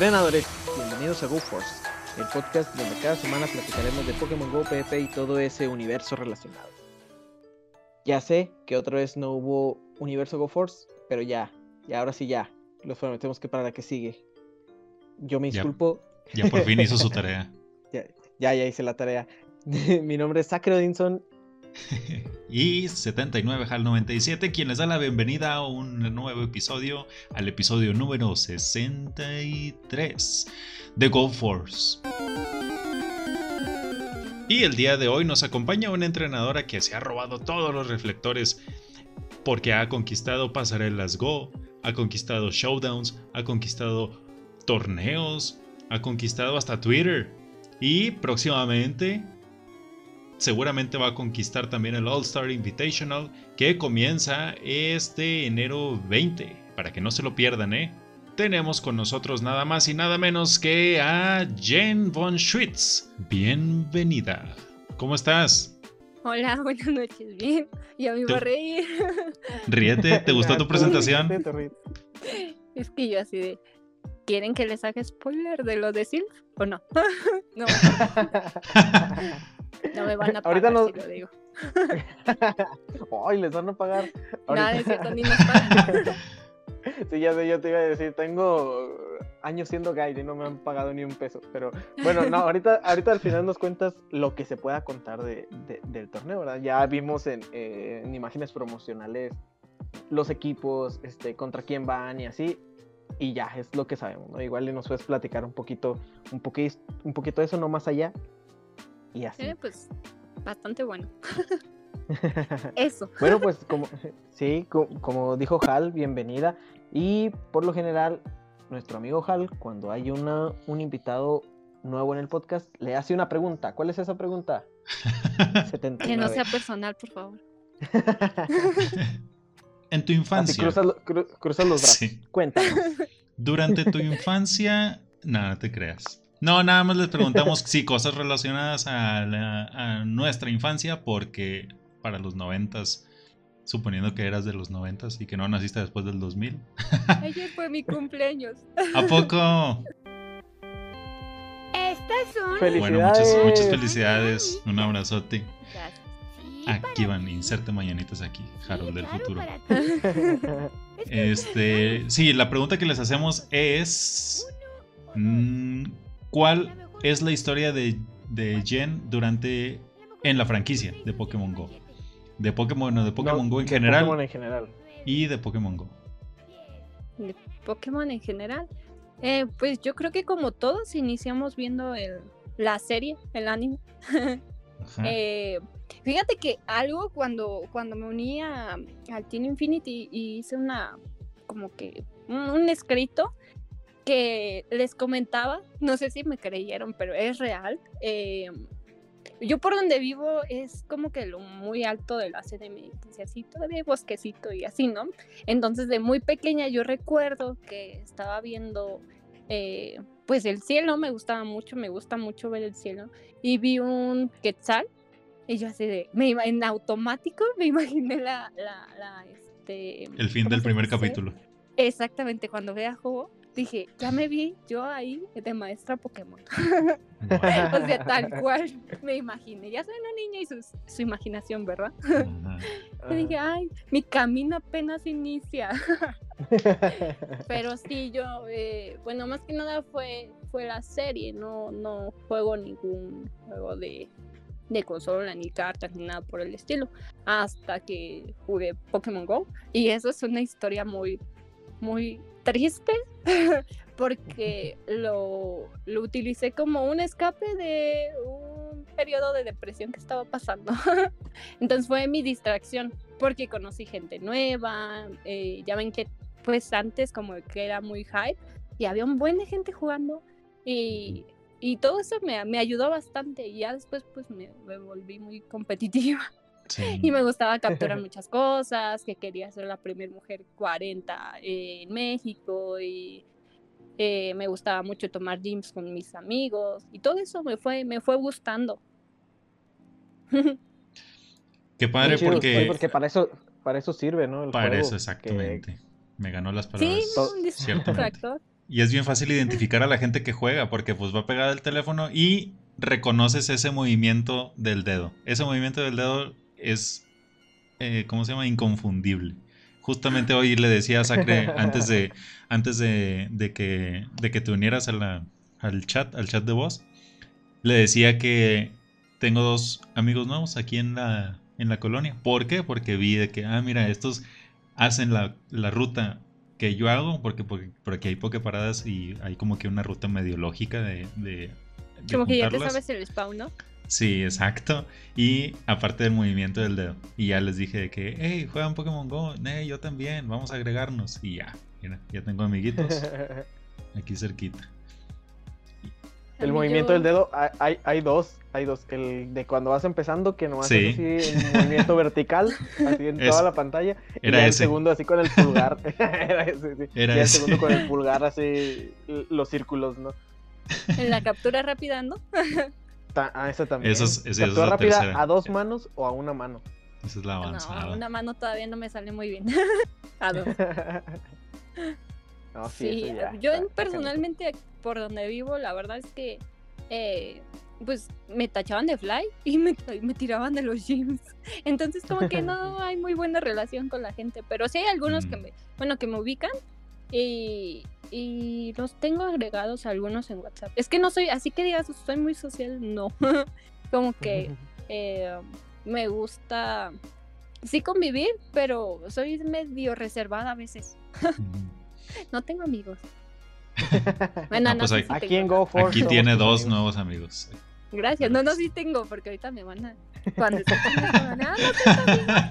Entrenadores, bienvenidos a GoForce, el podcast donde cada semana platicaremos de Pokémon Go, PvP y todo ese universo relacionado. Ya sé que otra vez no hubo universo GoForce, pero ya, y ahora sí ya, los prometemos que para la que sigue. Yo me Ya. disculpo, Ya por fin hizo su tarea. ya, ya, ya hice la tarea. Mi nombre es Sacre Odinson Y 79 HAL 97, quien les da la bienvenida a un nuevo episodio, al episodio número 63 de Go Force. Y el día de hoy nos acompaña una entrenadora que se ha robado todos los reflectores porque ha conquistado pasarelas Go, ha conquistado showdowns, ha conquistado torneos, ha conquistado hasta Twitter. Y próximamente seguramente va a conquistar también el All Star Invitational que comienza este enero 20, para que no se lo pierdan, ¿eh? Tenemos con nosotros nada más y nada menos que a Jen von Schwitz. Bienvenida. ¿Cómo estás? Hola, buenas noches, bien. Ya me iba a reír. Ríete, ¿te gustó tu presentación? Sí, te ríes. Es que yo así de. ¿Quieren que les haga spoiler de lo de Sylph o no? no, no me van a pagar Ahorita no- si lo digo. Ay, les van a pagar. Nada, es cierto, ni nos pagan. Sí, ya sé, yo te iba a decir, tengo años siendo guide y no me han pagado ni un peso. Pero bueno, no, ahorita, ahorita al final nos cuentas lo que se pueda contar de, de- del torneo, ¿verdad? Ya vimos en, eh, en imágenes promocionales los equipos, este, contra quién van y así. Y ya es lo que sabemos, ¿no? Igual y nos puedes platicar un poquito, un poquito, un poquito de eso, no más allá. Y así. Eh, pues bastante bueno. Eso. Bueno, pues como sí, co- como dijo Hal, bienvenida. Y por lo general, nuestro amigo Hal, cuando hay una, un invitado nuevo en el podcast, le hace una pregunta. ¿Cuál es esa pregunta? 79. Que no sea personal, por favor. en tu Así infancia. cruzas, lo- cru- cruzas los brazos. Sí. Cuéntanos. Durante tu infancia, nada, no te creas. No, nada más les preguntamos si cosas relacionadas a, la- a nuestra infancia, porque para los noventas, suponiendo que eras de los noventas y que no naciste después del 2000. Ayer fue mi cumpleaños. ¿A poco? Estas son. Felicidades. Bueno, muchas, muchas felicidades. Un abrazote. Gracias. Sí, Aquí van, inserte mañanitas aquí, Sí, Harold del futuro. Este, sí, la pregunta que les hacemos es mm, ¿cuál es la historia de, de Jen durante en la franquicia de Pokémon Go? De Pokémon, no, de Pokémon No, Go en de general Pokémon en general. y de Pokémon Go. de Pokémon en general. Eh, pues yo creo que como todos iniciamos viendo el, la serie, el anime. Ajá. Eh, fíjate que algo cuando, cuando me uní a- al Team Infinity y hice una como que un, un escrito que les comentaba, no sé si me creyeron, pero es real. eh, yo por donde vivo es como que lo muy alto de la CDMX y así, todavía hay bosquecito y así, ¿no? Entonces de muy pequeña yo recuerdo que estaba viendo eh, pues el cielo, me gustaba mucho, me gusta mucho ver el cielo y vi un quetzal y yo así de, me, en automático me imaginé la, la, la, este... El fin ¿cómo del primer dice? capítulo. Exactamente, cuando vea juego, dije, ya me vi yo ahí de maestra Pokémon. O sea, tal cual me imaginé. Ya soy una niña y su, su imaginación, ¿verdad? Y dije, ay, mi camino apenas inicia. Pero sí, yo, eh, bueno, más que nada fue, fue la serie, no, no juego ningún juego de, de consola, ni cartas, ni nada por el estilo, hasta que jugué Pokémon Go. Y eso es una historia muy, muy triste, porque lo, lo utilicé como un escape de un periodo de depresión que estaba pasando. Entonces fue mi distracción, porque conocí gente nueva, eh, ya ven que pues antes como que era muy hype y había un buen de gente jugando y, y todo eso me, me ayudó bastante y ya después pues me, me volví muy competitiva Sí. y me gustaba capturar muchas cosas, que quería ser la primera mujer 40 en México y eh, me gustaba mucho tomar gyms con mis amigos y todo eso me fue, me fue gustando. Qué padre chido, porque, sí, porque para eso, para eso sirve, ¿no? El para juego, eso que- exactamente. Me ganó las sí, palabras. ciertamente. distractor. Y es bien fácil identificar a la gente que juega porque pues va pegada el teléfono y reconoces ese movimiento del dedo. Ese movimiento del dedo es, eh, ¿cómo se llama? Inconfundible. Justamente hoy le decía a Sacre antes de, antes de, que, de que te unieras a al chat, al chat de voz, le decía que tengo dos amigos nuevos aquí en la, en la colonia. ¿Por qué? Porque vi de que, ah, mira, estos hacen la, ruta que yo hago, porque, porque, hay pocas paradas y hay como que una ruta medio lógica de... de, como que ya te sabes el spawn, ¿no? Sí, exacto. Y aparte del movimiento del dedo. Y ya les dije de que, hey, juegan Pokémon Go. Hey, yo también, vamos a agregarnos. Y ya, mira, ya tengo amiguitos aquí cerquita. El movimiento del dedo, hay, hay dos, hay dos. El de cuando vas empezando, que no haces así el movimiento vertical, así en toda la pantalla. y el segundo así con el pulgar. era ese, sí. y el segundo con el pulgar así, los círculos, ¿no? En la captura rápida, ¿no? Ah, esa también. Eso es, captura rápida a dos manos o a una mano. Esa es la avanzada. No, a una mano todavía no me sale muy bien. a dos. sí, yo personalmente por donde vivo, la verdad es que eh, pues me tachaban de fly y me, me, tiraban de los gyms. Entonces como que no hay muy buena relación con la gente, pero sí hay algunos que mm. me, bueno, que me ubican y, y los tengo agregados algunos en WhatsApp. Es que no soy, así que digas, soy muy social, no. como que eh, me gusta, sí convivir, pero soy medio reservada a veces. no tengo amigos. Bueno, no, pues aquí en Aquí tiene dos nuevos amigos. Gracias, no, no, sí tengo, porque ahorita me van a. Cuando ah,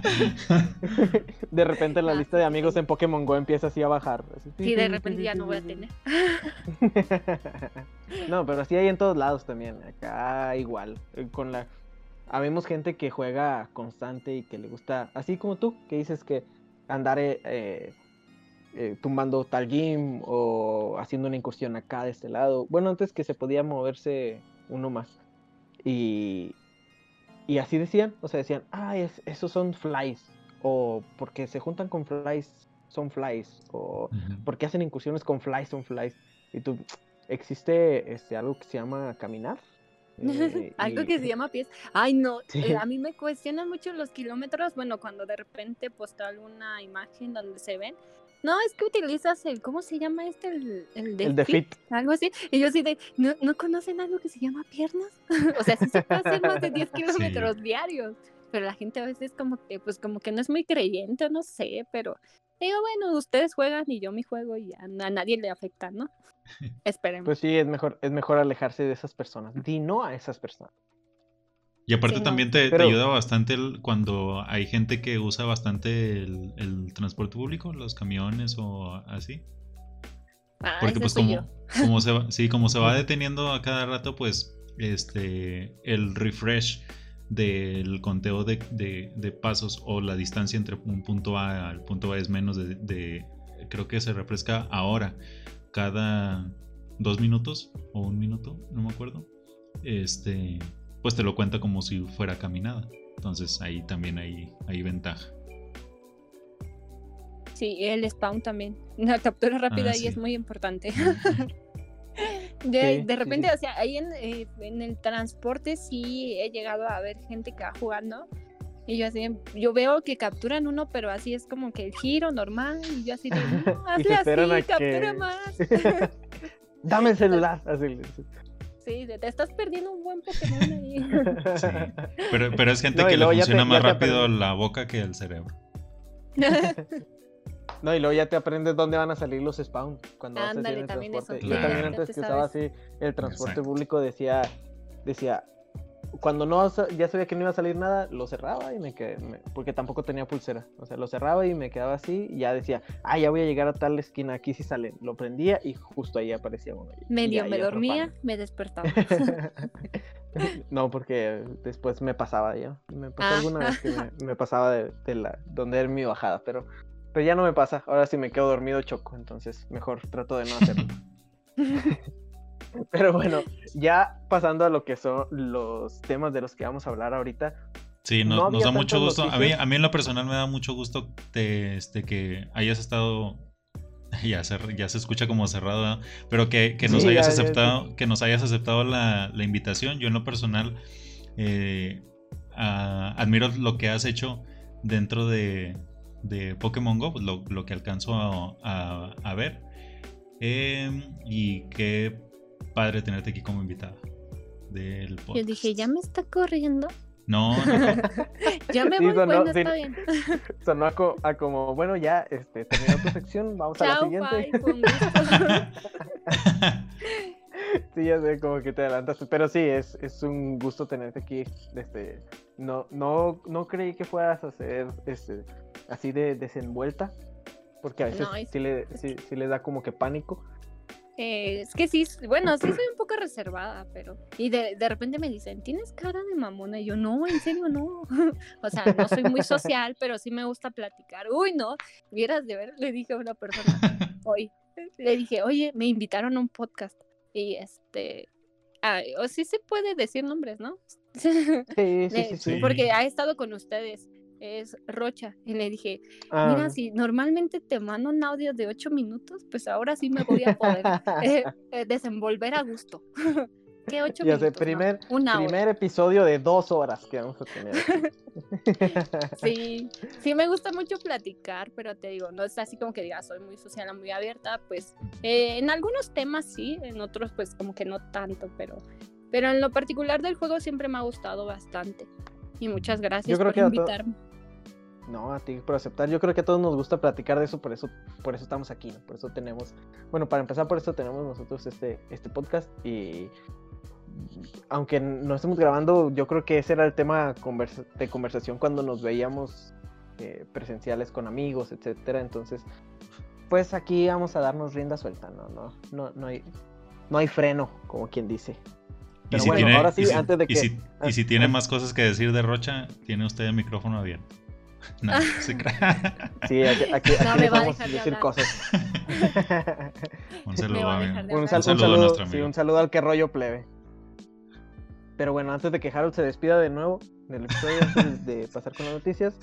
De repente la ah, lista de amigos en Pokémon Go empieza así a bajar. Sí, de repente ya no voy a tener. no, pero así hay en todos lados también. Acá igual. Eh, con la. Habemos gente que juega constante y que le gusta. Así como tú, que dices que andar eh, eh, tumbando tal game o haciendo una incursión acá de este lado. Bueno, antes que se podía moverse uno más. Y, y así decían, o sea, decían, ah, esos son flies. O porque se juntan con flies, son flies. O porque hacen incursiones con flies, son flies. Y tú, existe este, algo que se llama caminar. Eh, algo que se llama pies. Ay, no, eh, a mí me cuestionan mucho los kilómetros. Bueno, cuando de repente posta alguna imagen donde se ven, no, es que utilizas el, ¿cómo se llama este? El, el de, el fit, Algo así. Y yo sí de, ¿no, ¿no conocen algo que se llama piernas? o sea, sí se puede hacer más de 10 kilómetros diarios. Pero la gente a veces como que, pues como que no es muy creyente, no sé, pero digo, bueno, ustedes juegan y yo mi juego y a, a nadie le afecta, ¿no? Esperemos. Pues sí, es mejor, es mejor alejarse de esas personas. Di no a esas personas. Y aparte también te, ayuda bastante cuando hay gente que usa bastante el, transporte público, los camiones o así. Ah, Porque pues como, como se va, sí, como se va deteniendo a cada rato, pues este el refresh del conteo de, pasos o la distancia entre un punto A al punto B es menos de, de, creo que se refresca ahora cada dos minutos o un minuto, no me acuerdo. Este pues te lo cuenta como si fuera caminada. Entonces ahí también hay, hay ventaja. Sí, el spawn también. La captura rápida ah, ahí es muy importante. de, repente, o sea, ahí eh, en, el transporte sí he llegado a ver gente que va jugando. Y yo así, yo veo que capturan uno, pero así es como que el giro normal. Y yo así, no, hazle así, captura más. Dame el celular. Así te estás perdiendo un buen Pokémon ahí. Sí. Pero, pero es gente que le funciona más rápido la boca que el cerebro. No, y luego ya te aprendes dónde van a salir los spawns cuando vas a hacer el transporte. Yo también antes que estaba así, el transporte público decía, decía, cuando no ya sabía que no iba a salir nada, lo cerraba y me quedé, porque tampoco tenía pulsera. O sea, lo cerraba y me quedaba así y ya decía, ah, ya voy a llegar a tal esquina, aquí sí sale. Lo prendía y justo ahí aparecía uno. Medio me dormía, me despertaba. no, porque después me pasaba ya. Me pasó ah. alguna vez que me, pasaba de, la, donde era mi bajada, pero, pero ya no me pasa. Ahora sí me quedo dormido choco, entonces mejor trato de no hacerlo. Pero bueno, ya pasando a lo que son los temas de los que vamos a hablar ahorita. Sí, nos da mucho gusto. A mí, a mí, en lo personal me da mucho gusto de, este, que hayas estado ya, se, ya se escucha como cerrado, pero que, nos hayas aceptado, que nos hayas aceptado la, invitación. Yo en lo personal eh, admiro lo que has hecho dentro de, de Pokémon Go, lo, que alcanzo a, ver. Em, y qué padre tenerte aquí como invitada del podcast. Yo dije, ¿ya me está corriendo? No, ya me voy, bueno, está bien. Sonó a, como, bueno, ya este, terminó tu sección, vamos a la siguiente. sí, ya sé, como que te adelantaste, pero sí, es, es un gusto tenerte aquí. Este, no, no, no creí que fueras a ser este, así de desenvuelta, porque a veces sí, le, sí, sí le da como que pánico. Eh, es que sí, bueno, sí soy un poco reservada, pero. Y de, de, repente me dicen, ¿tienes cara de mamona? Y yo, no, en serio, no. o sea, no soy muy social, pero sí me gusta platicar. Uy, no, vieras de ver, le dije a una persona hoy. Le dije, oye, me invitaron a un podcast. Y este. o sí se puede decir nombres, ¿no? Sí, sí, sí, Porque ha estado con ustedes es Rocha. Y le dije, mira, ah. si normalmente te mando un audio de ocho minutos, pues ahora sí me voy a poder eh, eh, desenvolver a gusto. ¿Qué ocho minutos? Sé, primer, primer episodio de dos horas que vamos a tener. sí, sí me gusta mucho platicar, pero te digo, no es así como que diga, soy muy social, muy abierta, pues eh, en algunos temas sí, en otros pues como que no tanto, pero, pero en lo particular del juego siempre me ha gustado bastante. Y muchas gracias por invitarme. No, a ti por aceptar. Yo creo que a todos nos gusta platicar de eso, por eso, por eso estamos aquí, Por eso tenemos, bueno, para empezar por eso tenemos nosotros este, este podcast y aunque no estemos grabando, yo creo que ese era el tema de conversación cuando nos veíamos eh, presenciales con amigos, etcétera. Entonces, pues aquí vamos a darnos rienda suelta, no, no, no, no hay, no hay freno, como quien dice. Pero bueno, ahora sí, antes de que. Y si, tiene más cosas que decir de Rocha, tiene usted el micrófono abierto. No, se Sí, aquí, aquí, no, vamos a decir cosas. un saludo, un, saludo, a sí, un saludo al que rollo plebe. Pero bueno, antes de que Harold se despida de nuevo del episodio, antes de pasar con las noticias,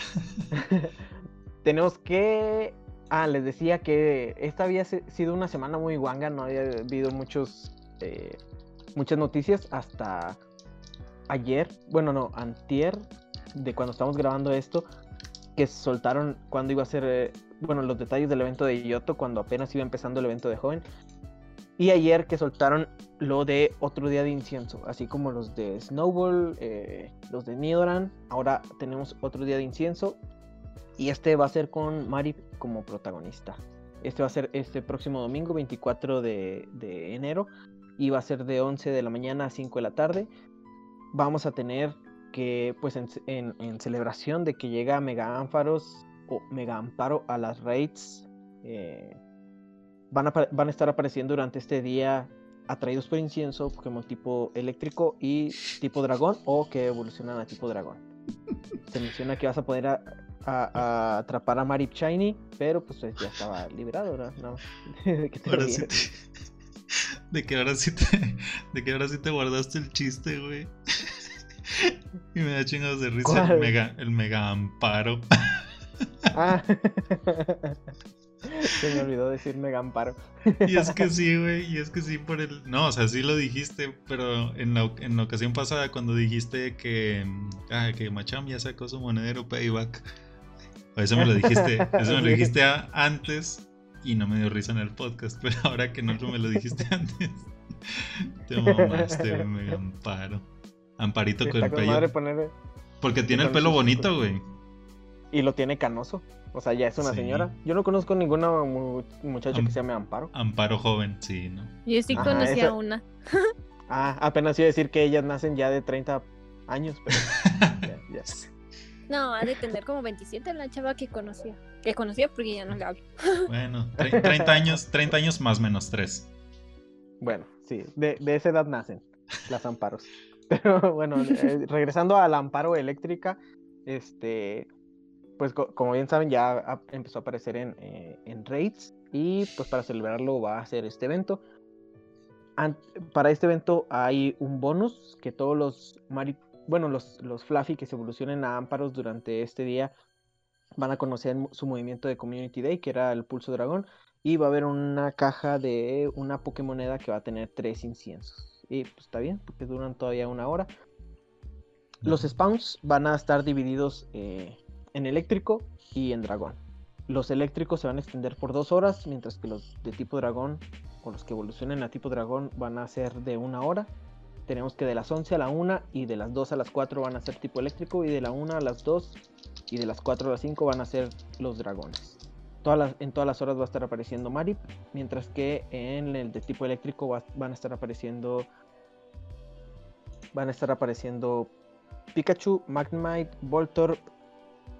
tenemos que. Ah, les decía que esta había sido una semana muy guanga, no había habido muchos, eh, muchas noticias hasta ayer, bueno, no, antier, de cuando estamos grabando esto, que soltaron cuando iba a ser, eh, bueno, los detalles del evento de Yoto, cuando apenas iba empezando el evento de joven. Y ayer que soltaron lo de otro día de incienso, así como los de Snowball, eh, los de Nidoran. Ahora tenemos otro día de incienso. Y este va a ser con Mari como protagonista. Este va a ser este próximo domingo, 24 de, de enero. Y va a ser de 11 de la mañana a 5 de la tarde. Vamos a tener que pues en, celebración de que llega Mega Ánfaros o Mega Amparo a las raids, eh, van, a, van a estar apareciendo durante este día atraídos por incienso, Pokémon tipo eléctrico y tipo dragón o que evolucionan a tipo dragón. Se menciona que vas a poder a, atrapar a Marip Shiny, pero pues ya estaba liberado, ¿no? de, que ahora sí te, de que ahora sí te, de que ahora sí te guardaste el chiste, güey. y me da chingados de risa el mega, el mega amparo. Ah. Se me olvidó decir mega amparo. Y es que sí, güey, y es que sí por el... No, o sea, sí lo dijiste, pero en la, en la ocasión pasada cuando dijiste que, ah, que Macham ya sacó su monedero payback, eso me lo dijiste, eso me lo dijiste antes y no me dio risa en el podcast, pero ahora que no me lo dijiste antes, te mamaste, mega amparo. Amparito con el pelo. Porque tiene el pelo bonito, güey. Y lo tiene canoso. O sea, ya es una señora. Yo no conozco ninguna muchacha que se llame Amparo. Amparo joven, sí, ¿no? Yo sí conocía una. ah, apenas iba a decir que ellas nacen ya de 30 años, pero. No, ha de tener como 27 la chava que conocía. Que conocía porque ya no le hablo. bueno, 30 años, 30 años más menos 3. Bueno, sí, de, de esa edad nacen las amparos. Pero bueno, eh, regresando a la amparo eléctrica, este, pues como bien saben, ya empezó a aparecer en, eh, en, raids y pues para celebrarlo va a hacer este evento. para este evento hay un bonus que todos los bueno, los, los Fluffy que se evolucionen a amparos durante este día van a conocer su movimiento de Community Day, que era el Pulso Dragón, Y va a haber una caja de una Pokémoneda que va a tener tres inciensos. Y pues está bien, porque duran todavía una hora. Los spawns van a estar divididos eh, en eléctrico y en dragón. Los eléctricos se van a extender por dos horas, mientras que los de tipo dragón o los que evolucionen a tipo dragón van a ser de una hora. Tenemos que de las 11 a la 1 y de las 2 a las 4 van a ser tipo eléctrico y de la 1 a las 2 y de las 4 a las 5 van a ser los dragones. En todas las horas va a estar apareciendo Marip, mientras que en el de tipo eléctrico van a estar apareciendo van a estar apareciendo Pikachu, Magnemite, Voltorb,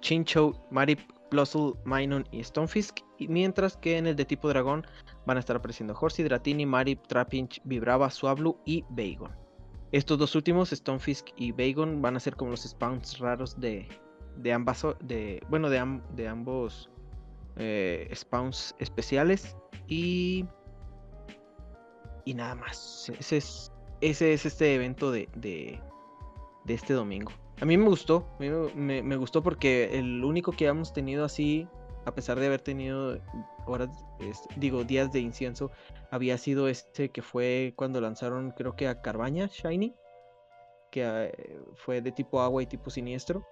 Chinchou, Marip, Plusle, Minun y Stonefisk, y mientras que en el de tipo dragón van a estar apareciendo Horsey, Dratini, Marip, Trapinch, Vibrava, Suablu y Bagon. Estos dos últimos, Stonefisk y Bagon, van a ser como los spawns raros de, ambas, bueno, de ambos eh, spawns especiales y y nada más. Ese es, ese es este evento de, de, de este domingo. A mí me gustó, me, me, gustó porque el único que hemos tenido así, a pesar de haber tenido horas, digo, días de incienso, había sido este que fue cuando lanzaron, creo que a Carbaña, Shiny, que eh, fue de tipo agua y tipo siniestro.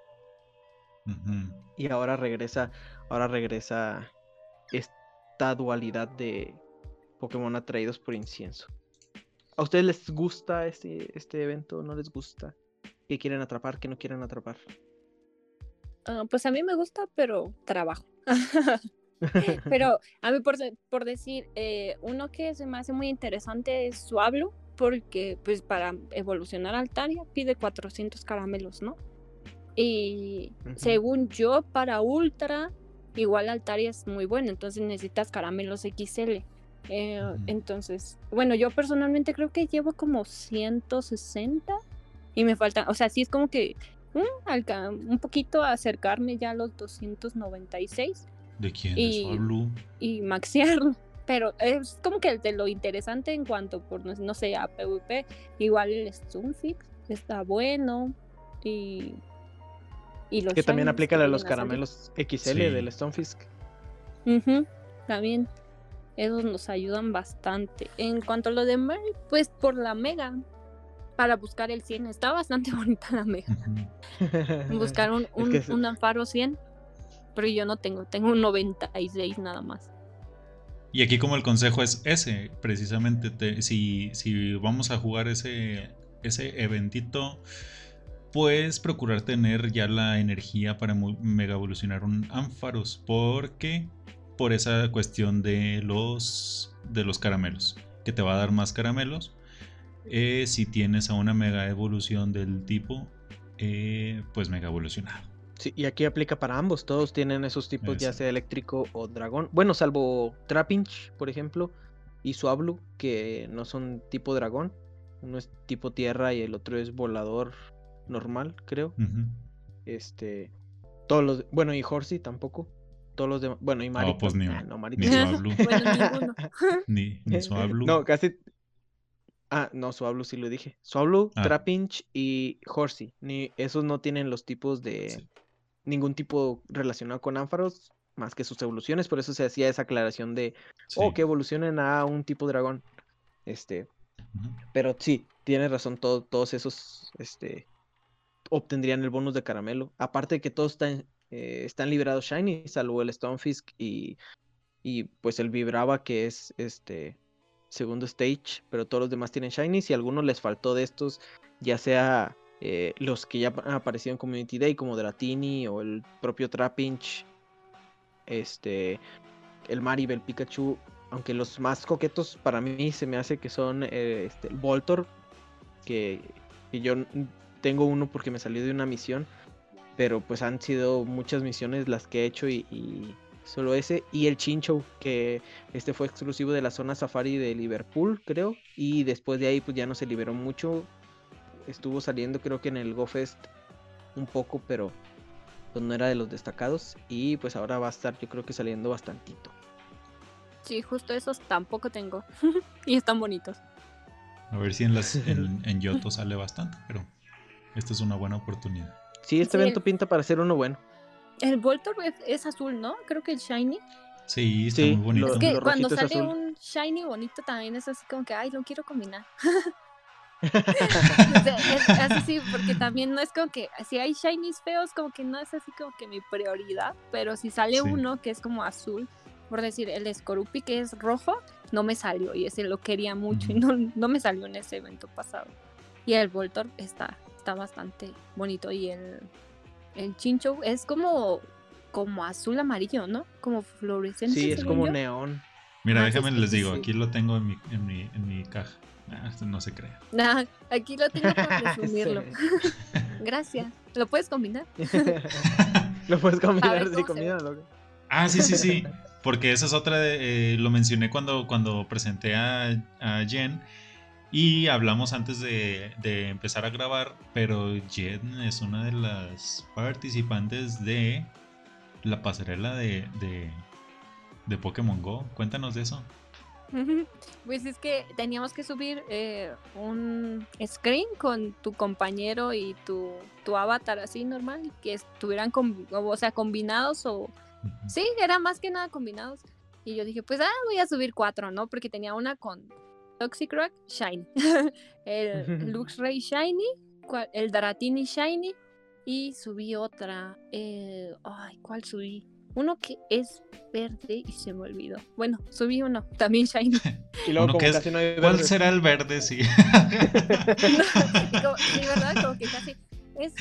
Y ahora regresa, ahora regresa esta dualidad de Pokémon atraídos por incienso. ¿A ustedes les gusta este, este evento? ¿No les gusta? ¿Qué quieren atrapar? ¿Qué no quieren atrapar? Ah, pues a mí me gusta, pero trabajo. pero a mí por, por decir, eh, uno que se me hace muy interesante es Suablo, porque pues para evolucionar Altaria pide 400 caramelos, ¿no? Y según yo, para Ultra, igual Altaria es muy bueno, entonces necesitas caramelos XL. Eh, entonces, bueno, yo personalmente creo que llevo como 160 y me faltan, o sea, sí es como que mm, un poquito acercarme ya a los 296. ¿De quién y, es Blue? Y maxearlo. Pero es como que de lo interesante en cuanto por, no sé, a PvP, igual el Stunfix está bueno y... y los que también aplica a los caramelos XL del Stonefisk. también. Esos nos ayudan bastante. En cuanto a lo de Mary, pues por la Mega, para buscar el 100. Está bastante bonita la mega. buscar un, un, un Amparo 100, pero yo no tengo, tengo un 96 nada más. Y aquí como el consejo es ese, precisamente, si, si vamos a jugar ese, ese eventito, pues procurar tener ya la energía para mega evolucionar un Ampharos, porque por esa cuestión de los, de los caramelos, que te va a dar más caramelos eh, si tienes a una mega evolución del tipo, eh, pues mega evolucionado. Sí, y aquí aplica para ambos, todos tienen esos tipos, ya sea eléctrico o dragón. Bueno, salvo Trapinch, por ejemplo, y Suablu, que no son tipo dragón. Uno es tipo tierra y el otro es volador normal, creo. Este. Todos los. Bueno, y Horsey tampoco. Todos los demás. Bueno, y Mari. No, pues ni, ah, no, ni Suablu. ni, ni Suablu. No, casi Ah, no, Suablu sí lo dije. Suablu, ah. Trapinch y Horsey. Ni, esos no tienen los tipos de. Ningún tipo relacionado con ánfaros, más que sus evoluciones. Por eso se hacía esa aclaración de. Oh, que evolucionen a un tipo dragón. Este. Pero sí, tienes razón, todos esos. Este. Obtendrían el bonus de caramelo. Aparte de que todos están, eh, están liberados Shiny, salvo el Stonefisk y. Y pues el Vibrava, que es este segundo stage, pero todos los demás tienen shinies y a algunos les faltó de estos, ya sea eh, los que ya han aparecido en Community Day, como Dratini o el propio Trapinch, este, el Maribel, Pikachu, aunque los más coquetos para mí se me hace que son eh, este, el Voltor, que, yo tengo uno porque me salió de una misión, pero pues han sido muchas misiones las que he hecho y Solo ese. Y el Chincho, que este fue exclusivo de la zona safari de Liverpool, creo. Y después de ahí, pues ya no se liberó mucho. Estuvo saliendo, creo que en el GoFest un poco, pero pues no era de los destacados. Y pues ahora va a estar, yo creo que saliendo bastantito. Sí, justo esos tampoco tengo. y están bonitos. A ver si en, las, en, Yoto sale bastante, pero esta es una buena oportunidad. Sí, este evento pinta para ser uno bueno. El Voltorb es, azul, ¿no? Creo que el Shiny. Sí, está muy bonito. es que cuando sale un shiny bonito también es así como que, ay, lo quiero combinar. es, así sí, porque también no es como que si hay shinies feos, como que no es así como que mi prioridad, pero si sale uno que es como azul, por decir, el Scorupi que es rojo, no me salió y ese lo quería mucho y no, no me salió en ese evento pasado. Y el Voltor está, está bastante bonito y el, el Chinchou es como, como azul amarillo, ¿no? Como fluorescente. Sí, es como neón. Mira, ah, déjame les digo, aquí lo tengo en mi, en mi, en mi caja. Ah, no se crea. Nah, aquí lo tengo para presumirlo. Gracias. ¿Lo puedes combinar? lo puedes combinar, sí, Ah, sí, sí, sí. Porque esa es otra, eh, lo mencioné cuando, cuando presenté a, Jen y hablamos antes de, empezar a grabar, pero Jen es una de las participantes de la pasarela de, de, Pokémon Go. Cuéntanos de eso. Pues es que teníamos que subir eh, un screen con tu compañero y tu, tu avatar así normal, que estuvieran o sea, combinados o Sí, era más que nada combinados. Y yo dije, pues ah, voy a subir cuatro, ¿no? Porque tenía una con Toxic Rock Shiny, el Luxray Shiny, el Daratini Shiny y subí otra. Eh, ay, ¿cuál subí? Uno que es verde y se me olvidó. Bueno, subí uno, también Shiny. y luego como casi no hay ¿Cuál será el verde? Sí. sí, ¿verdad? Como que casi es,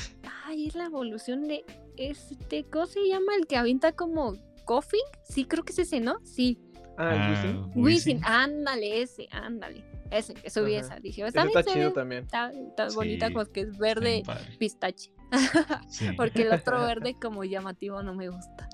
ay, es la evolución de este, ¿cómo se llama? El que avienta como Coffin. Sí, creo que es ese, ¿no? Sí. Ah, ah Wisin. ándale, ese, ándale. Ese, que subí esa. Dije, está, está chido también. Está, bonita porque es verde pistache. Porque el otro verde como llamativo no me gusta.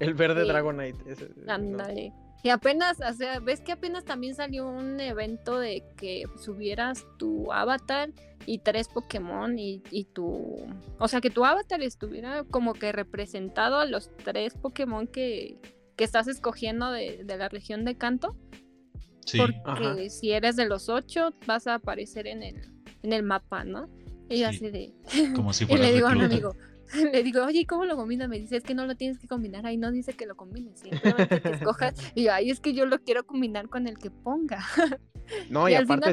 El verde Dragonite. Ese, ándale. Y apenas, o sea, ves que apenas también salió un evento de que subieras tu avatar y tres Pokémon y, y tu... O sea, que tu avatar estuviera como que representado a los tres Pokémon que, que estás escogiendo de, de, la región de Canto. Sí. Porque si eres de los ocho, vas a aparecer en el, en el mapa, ¿no? Y así de... Como si y le digo a un amigo, le digo, oye, ¿cómo lo combina? Me dice, es que no lo tienes que combinar, ahí no dice que lo combines, simplemente que escojas. Y yo, ay, es que yo lo quiero combinar con el que ponga. No, y, aparte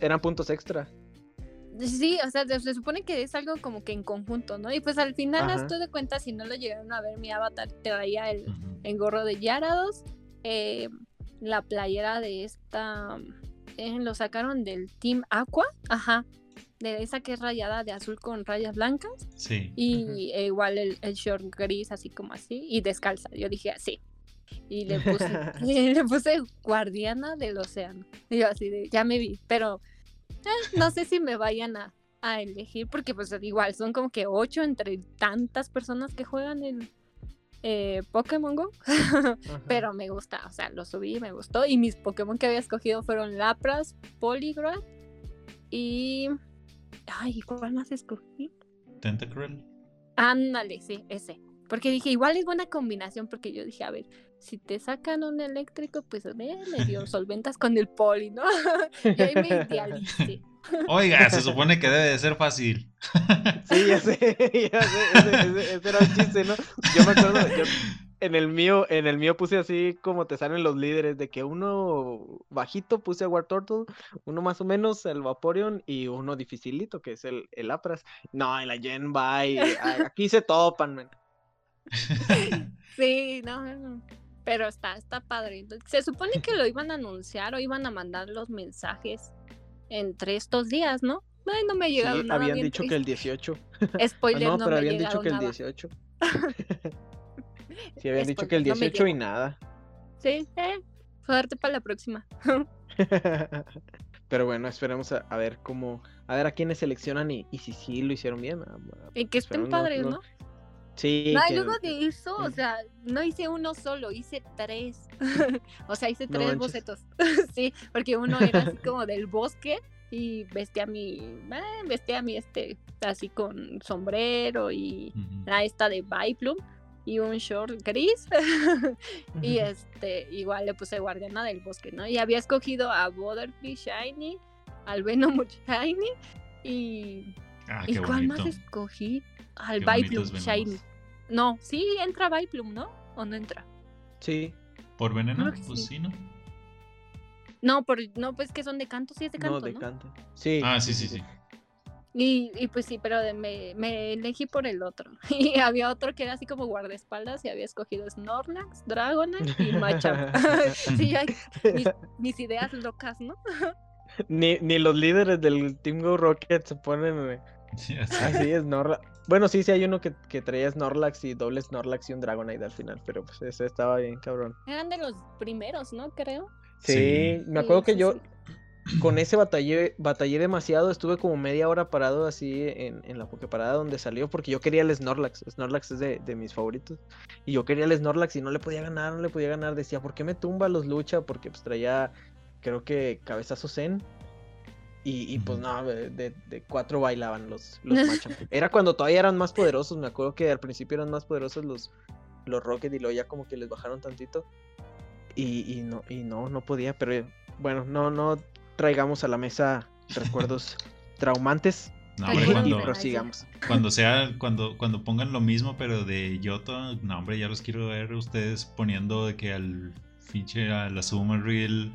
eran puntos extra. Sí, o sea, se, supone que es algo como que en conjunto, ¿no? Y pues al final, estoy de cuenta, si no lo llegaron a ver, mi avatar traía el, el gorro de Yarados, eh, la playera de esta, eh, lo sacaron del Team Aqua, ajá, de esa que es rayada de azul con rayas blancas. Sí. Y eh, igual el, el, short gris, así como así, y descalza. Yo dije así. Y le puse, le puse guardiana del océano. Y yo así de, ya me vi, pero no sé si me vayan a, a, elegir, porque pues igual son como que ocho entre tantas personas que juegan el eh, Pokémon Go. pero me gusta, o sea, lo subí, me gustó. Y mis Pokémon que había escogido fueron Lapras, Poligraph y Ay, ¿cuál más escogí? Tentacruel. Ándale, sí, ese. Porque dije, igual es buena combinación, porque yo dije, a ver, si te sacan un eléctrico, pues me dio solventas con el poli, ¿no? y ahí me idealicé. Oiga, se supone que debe de ser fácil. sí, ya sé, ya sé, ese, ese, era un chiste, ¿no? Yo me acuerdo, yo, en el mío, en el mío puse así como te salen los líderes, de que uno bajito puse a War Turtle, uno más o menos el Vaporeon y uno dificilito que es el, el Apras. No, en la Gen Bye, aquí se topan, man. Sí, no, no. Pero está, está padre. Se supone que lo iban a anunciar o iban a mandar los mensajes entre estos días, ¿no? Ay, no me ha llegado sí, Habían dicho que el 18. Spoiler, no, no pero me habían dicho que el 18. Sí, habían dicho que el 18 y nada. Sí, eh, suerte para la próxima. Pero bueno, esperemos a, ver cómo, a ver a quiénes seleccionan y, y si sí lo hicieron bien. y que estén padres, ¿no? Sí. No, luego de eso, o sea, no hice uno solo, hice tres. o sea, hice tres bocetos. sí, porque uno era así como del bosque y vestía a mi, eh, vestía a mi este, así con sombrero y la esta de Biplum y un short gris. y este, igual le puse Guardiana del Bosque, ¿no? Y había escogido a Butterfly Shiny, al Venom Shiny y. Ah, ¿Y cuál más escogí? Al Viplum Shiny. No, sí entra Viplum, ¿no? ¿O no entra? Sí. ¿Por veneno? Pues sí, ¿no? No, por, no, pues que son de canto, sí es de canto. No, de canto. Sí. Ah, sí, sí, sí. Y, y, pues sí, pero me, me, elegí por el otro. Y había otro que era así como guardaespaldas y había escogido Snorlax, Dragonite y Machamp. sí, hay mis, mis, ideas locas, ¿no? ni, ni los líderes del Team Go Rocket se ponen sí, así. es, Snorlax. Bueno, sí, sí hay uno que, que traía Snorlax y doble Snorlax y un Dragonite al final, pero pues ese estaba bien cabrón. Eran de los primeros, ¿no? Creo. Sí, me acuerdo que yo con ese batallé, batallé demasiado, estuve como media hora parado así en, en la Pokeparada donde salió, porque yo quería el Snorlax, Snorlax es de, de, mis favoritos, y yo quería el Snorlax y no le podía ganar, no le podía ganar, decía, ¿por qué me tumba los lucha? Porque pues traía, creo que cabezazo Zen, y, y pues no, de, de, cuatro bailaban los, los Era cuando todavía eran más poderosos, me acuerdo que al principio eran más poderosos los, los Rocket y luego ya como que les bajaron tantito. Y, y, no, y no, no podía, pero bueno, no, no traigamos a la mesa recuerdos traumantes. No, hombre, cuando, prosigamos. cuando sea, cuando, cuando pongan lo mismo, pero de Yoto, no hombre, ya los quiero ver ustedes poniendo de que al finche a la Summerreal,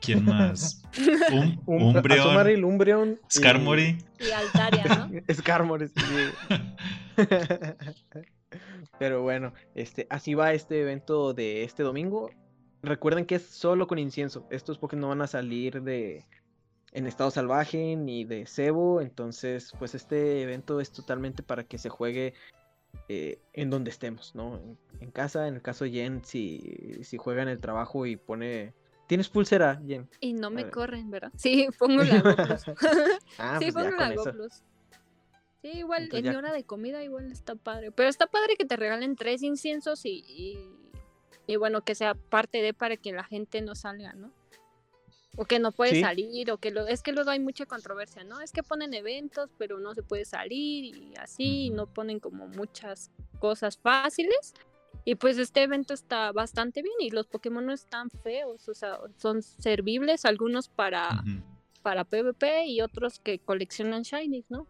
¿quién más? Um, Umbreon, Umbreon Skarmory. Y, Altaria, ¿no? Skarmory, sí. pero bueno, este, así va este evento de este domingo recuerden que es solo con incienso. Estos Pokémon no van a salir de en estado salvaje ni de cebo. Entonces, pues este evento es totalmente para que se juegue eh, en donde estemos, ¿no? En, casa, en el caso de Jen, si, si juega en el trabajo y pone. ¿Tienes pulsera, Jen? Y no me corren, ¿verdad? Sí, pongo la GoPlus. ah, sí, pues pongo la GoPlus. Sí, igual, en mi hora de comida igual está padre. Pero está padre que te regalen tres inciensos y y bueno, que sea parte de para que la gente no salga, ¿no? O que no puede salir, o que lo, es que luego hay mucha controversia, ¿no? Es que ponen eventos, pero no se puede salir y así, y no ponen como muchas cosas fáciles. Y pues este evento está bastante bien y los Pokémon no están feos, o sea, son servibles, algunos para, para PvP y otros que coleccionan Shinies, ¿no?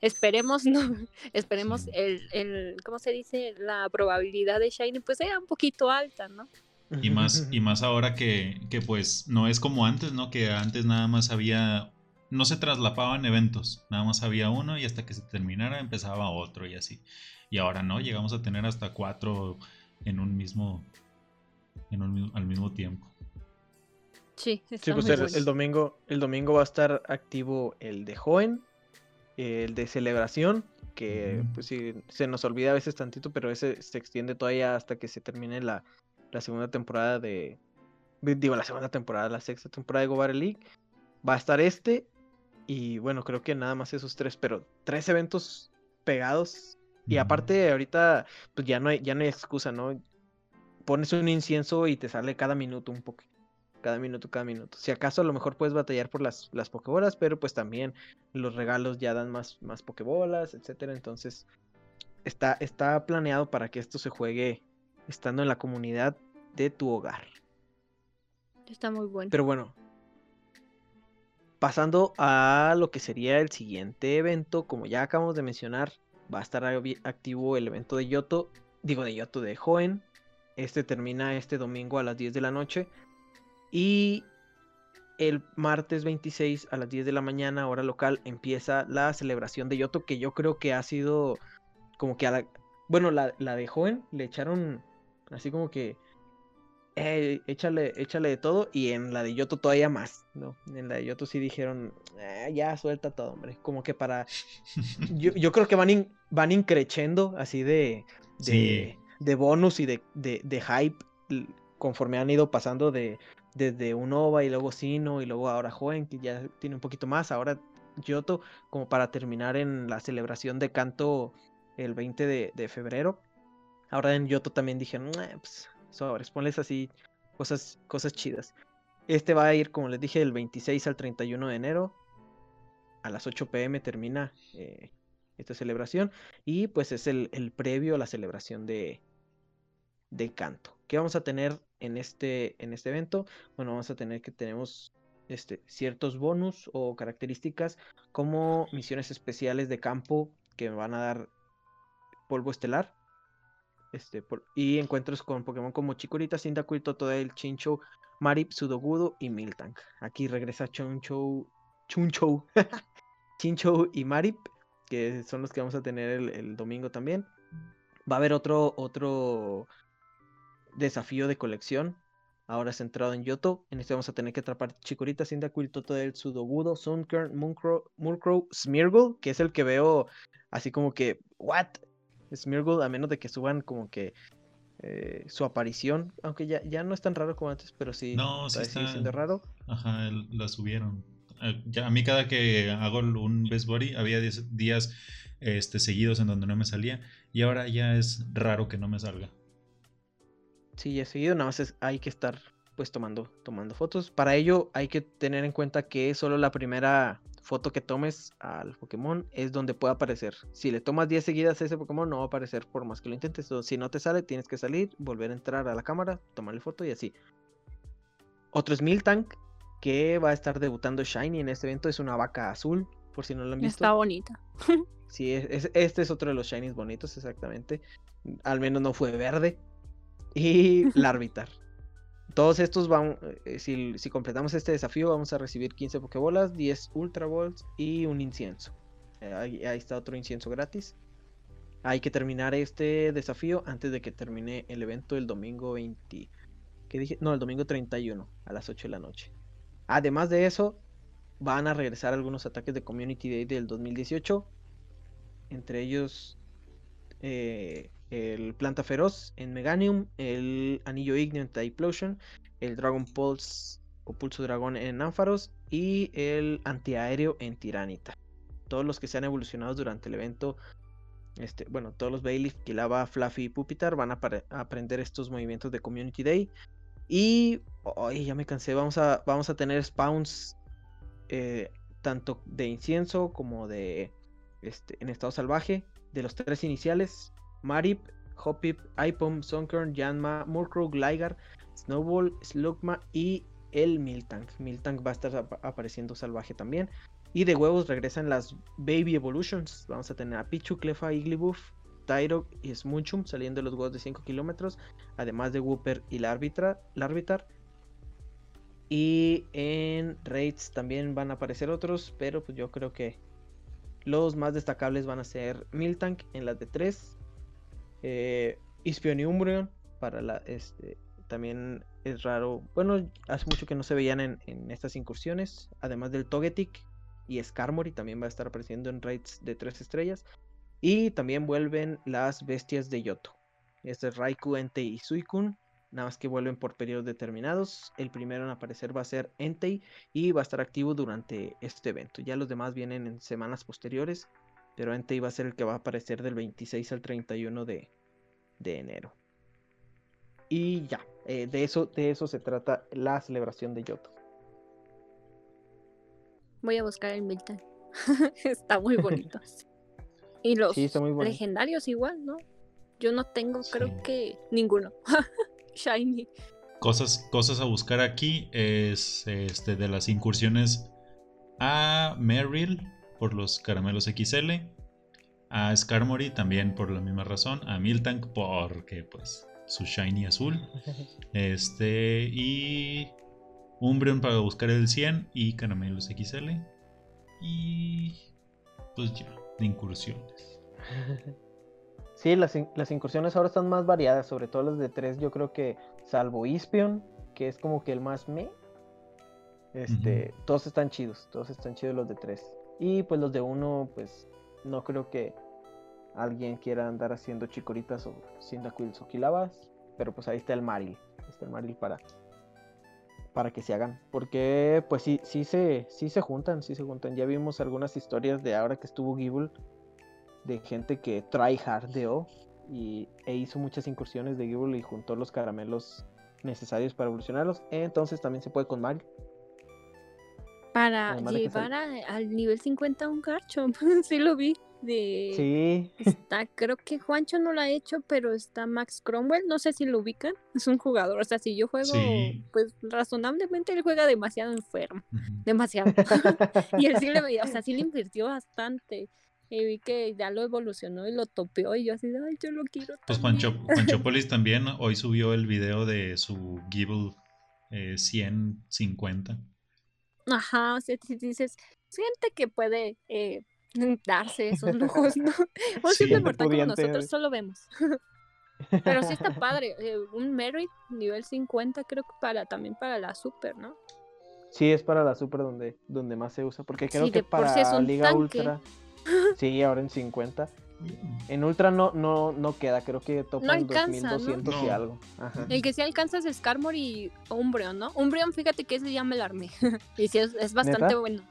esperemos, no, esperemos el, el, ¿cómo se dice? La probabilidad de Shiny pues sea un poquito alta, ¿no? Y más, y más ahora que, que pues no es como antes, ¿no? Que antes nada más había, no se traslapaban eventos, nada más había uno y hasta que se terminara empezaba otro y así. Y ahora no, llegamos a tener hasta cuatro en un mismo, en un, al mismo tiempo. Sí, sí pues el, el, domingo, el domingo va a estar activo el de Joven, el de celebración, que pues sí, se nos olvida a veces tantito, pero ese se extiende todavía hasta que se termine la, la segunda temporada de... Digo, la segunda temporada, la sexta temporada de Go League. Va a estar este y bueno, creo que nada más esos tres, pero tres eventos pegados. Y aparte, ahorita, pues ya no hay, ya no hay excusa, ¿no? Pones un incienso y te sale cada minuto un poco cada minuto, cada minuto. Si acaso a lo mejor puedes batallar por las, las pokebolas, pero pues también los regalos ya dan más, más pokebolas, etcétera. Entonces, está, está planeado para que esto se juegue estando en la comunidad de tu hogar. Está muy bueno. Pero bueno, pasando a lo que sería el siguiente evento, como ya acabamos de mencionar, va a estar activo el evento de Yoto, digo de Yoto de Joen. Este termina este domingo a las 10 de la noche. Y el martes 26 a las 10 de la mañana, hora local, empieza la celebración de Yoto, que yo creo que ha sido como que a la... Bueno, la, de joven le echaron así como que... Eh, échale, échale de todo y en la de Yoto todavía más, ¿no? En la de Yoto sí dijeron, eh, ya suelta todo, hombre. Como que para... yo, creo que van, van increchendo así de... De, de bonus y de, de, de hype conforme han ido pasando de, desde Unova y luego Sino y luego ahora Joven, que ya tiene un poquito más, ahora Yoto, como para terminar en la celebración de canto el 20 de, febrero. Ahora en Yoto también dijeron, pues, sobres, ponles así cosas, cosas chidas. Este va a ir, como les dije, del 26 al 31 de enero. A las 8 pm termina eh, esta celebración. Y pues es el, el previo a la celebración de, de canto. ¿Qué vamos a tener en este, en este evento? Bueno, vamos a tener que tenemos este, ciertos bonus o características como misiones especiales de campo que van a dar polvo estelar. Este, y encuentros con Pokémon como Chikorita, Cyndaquil, Totodile, Chinchou, Marip, Sudogudo y Miltank. Aquí regresa Chunchou, Chunchou, Chinchou y Marip, que son los que vamos a tener el, domingo también. Va a haber otro, otro desafío de colección. Ahora centrado en Yoto. En este vamos a tener que atrapar Chikorita, Cyndaquil, Totodile, Sudogudo, Sunkern, Murkrow, Murkrow, Smeargle, que es el que veo así como que, ¿what? Smeargle, a menos de que suban como que eh, su aparición, aunque ya, ya no es tan raro como antes, pero sí, no, sí está siendo raro. Ajá, la subieron. Eh, a mí cada que hago un Best Body había días este, seguidos en donde no me salía y ahora ya es raro que no me salga. Sí, ya seguido, nada más hay que estar pues tomando, tomando fotos. Para ello hay que tener en cuenta que solo la primera foto que tomes al Pokémon es donde puede aparecer. Si le tomas 10 seguidas a ese Pokémon, no va a aparecer por más que lo intentes. si no te sale, tienes que salir, volver a entrar a la cámara, tomarle foto y así. Otro es Miltank, que va a estar debutando Shiny en este evento. Es una vaca azul, por si no lo han visto. Está bonita. sí, este es otro de los Shinies bonitos, exactamente. Al menos no fue verde. Y Larvitar. Todos estos van, eh, si, completamos este desafío, vamos a recibir 15 Pokébolas, 10 Ultra Balls y un incienso. Eh, ahí, está otro incienso gratis. Hay que terminar este desafío antes de que termine el evento el domingo 20. ¿Qué dije? No, el domingo 31 a las 8 de la noche. Además de eso, van a regresar algunos ataques de Community Day del 2018. Entre ellos, eh, el Planta Feroz en Meganium, el Anillo Igneo en Typlosion, el Dragon Pulse o Pulso Dragón en Ampharos y el Antiaéreo en Tiranita. Todos los que se han evolucionado durante el evento, este, bueno, todos los Bailiff, Kilava, Fluffy y Pupitar van a, aprender estos movimientos de Community Day. Y, ya me cansé, vamos a, vamos a tener spawns eh, tanto de incienso como de este, en estado salvaje de los tres iniciales Marip, Hopip, Ipom, Sonkern, Yanma, Murkrow, Gligar, Snowball, Slugma y el Miltank. Miltank va a estar apareciendo salvaje también. Y de huevos regresan las Baby Evolutions. Vamos a tener a Pichu, Clefa, Igglybuff, Tyrog y Smunchum saliendo de los huevos de 5 kilómetros. Además de Wooper y la Larvitar. Y en Raids también van a aparecer otros. Pero pues yo creo que los más destacables van a ser Miltank en las de 3. Eh, para la este también es raro. Bueno, hace mucho que no se veían en, estas incursiones. Además del Togetic y Skarmory también va a estar apareciendo en raids de 3 estrellas. Y también vuelven las bestias de Yoto. Este es Raikou, Entei y Suicune. Nada más que vuelven por periodos determinados. El primero en aparecer va a ser Entei y va a estar activo durante este evento. Ya los demás vienen en semanas posteriores pero Entei va a ser el que va a aparecer del 26 al 31 de, enero. Y ya, eh, de, eso, de eso se trata la celebración de Yoto. Voy a buscar el Milton. está muy bonito. y los legendarios igual, ¿no? Yo no tengo, creo que ninguno. Shiny. Cosas, cosas a buscar aquí es este de las incursiones a Merrill por los caramelos XL, a Skarmory también por la misma razón, a Miltank porque pues su shiny azul, este y Umbreon para buscar el 100 y caramelos XL y pues ya, de incursiones. Sí, las, incursiones ahora están más variadas, sobre todo las de 3, yo creo que salvo Ispion, que es como que el más me. Este, todos están chidos, todos están chidos los de 3. Y pues los de uno, pues no creo que alguien quiera andar haciendo chicoritas o quills o quilabas. Pero pues ahí está el Maril. Está el Maril para, para que se hagan. Porque pues sí, sí se, sí se juntan, sí se juntan. Ya vimos algunas historias de ahora que estuvo Gible. De gente que tryhardeó y, e hizo muchas incursiones de Gible y juntó los caramelos necesarios para evolucionarlos. Entonces también se puede con Maril. Para llevar al nivel 50 un carcho, sí lo vi. De... Sí. Está, creo que Juancho no lo ha hecho, pero está Max Cromwell, no sé si lo ubican, es un jugador, o sea, si yo juego, pues razonablemente él juega demasiado enfermo, demasiado. y él sí le, o sea, sí le invirtió bastante. y vi que ya lo evolucionó y lo topeó y yo así, ay, yo lo quiero. Pues también". Panchopolis también hoy subió el video de su Gibble eh, 150. Ajá, o sea, si dices, siente que puede eh, darse esos lujos, ¿no? O Sí, siempre mortal como nosotros solo vemos. Pero sí está padre, eh, un Merit nivel 50 creo que para también para la Super, ¿no? Sí, es para la Super donde, donde más se usa. Porque creo Sí, que para Liga tanque. Ultra. Sí, ahora en 50. En Ultra no, no, no queda, creo que topan alcanza, ¿no? 2200 y No. algo. Ajá. El que sí alcanza es Skarmor y Umbreon, ¿no? Umbreon, fíjate que ese ya me lo armé. y sí, es, es bastante ¿Neta? bueno.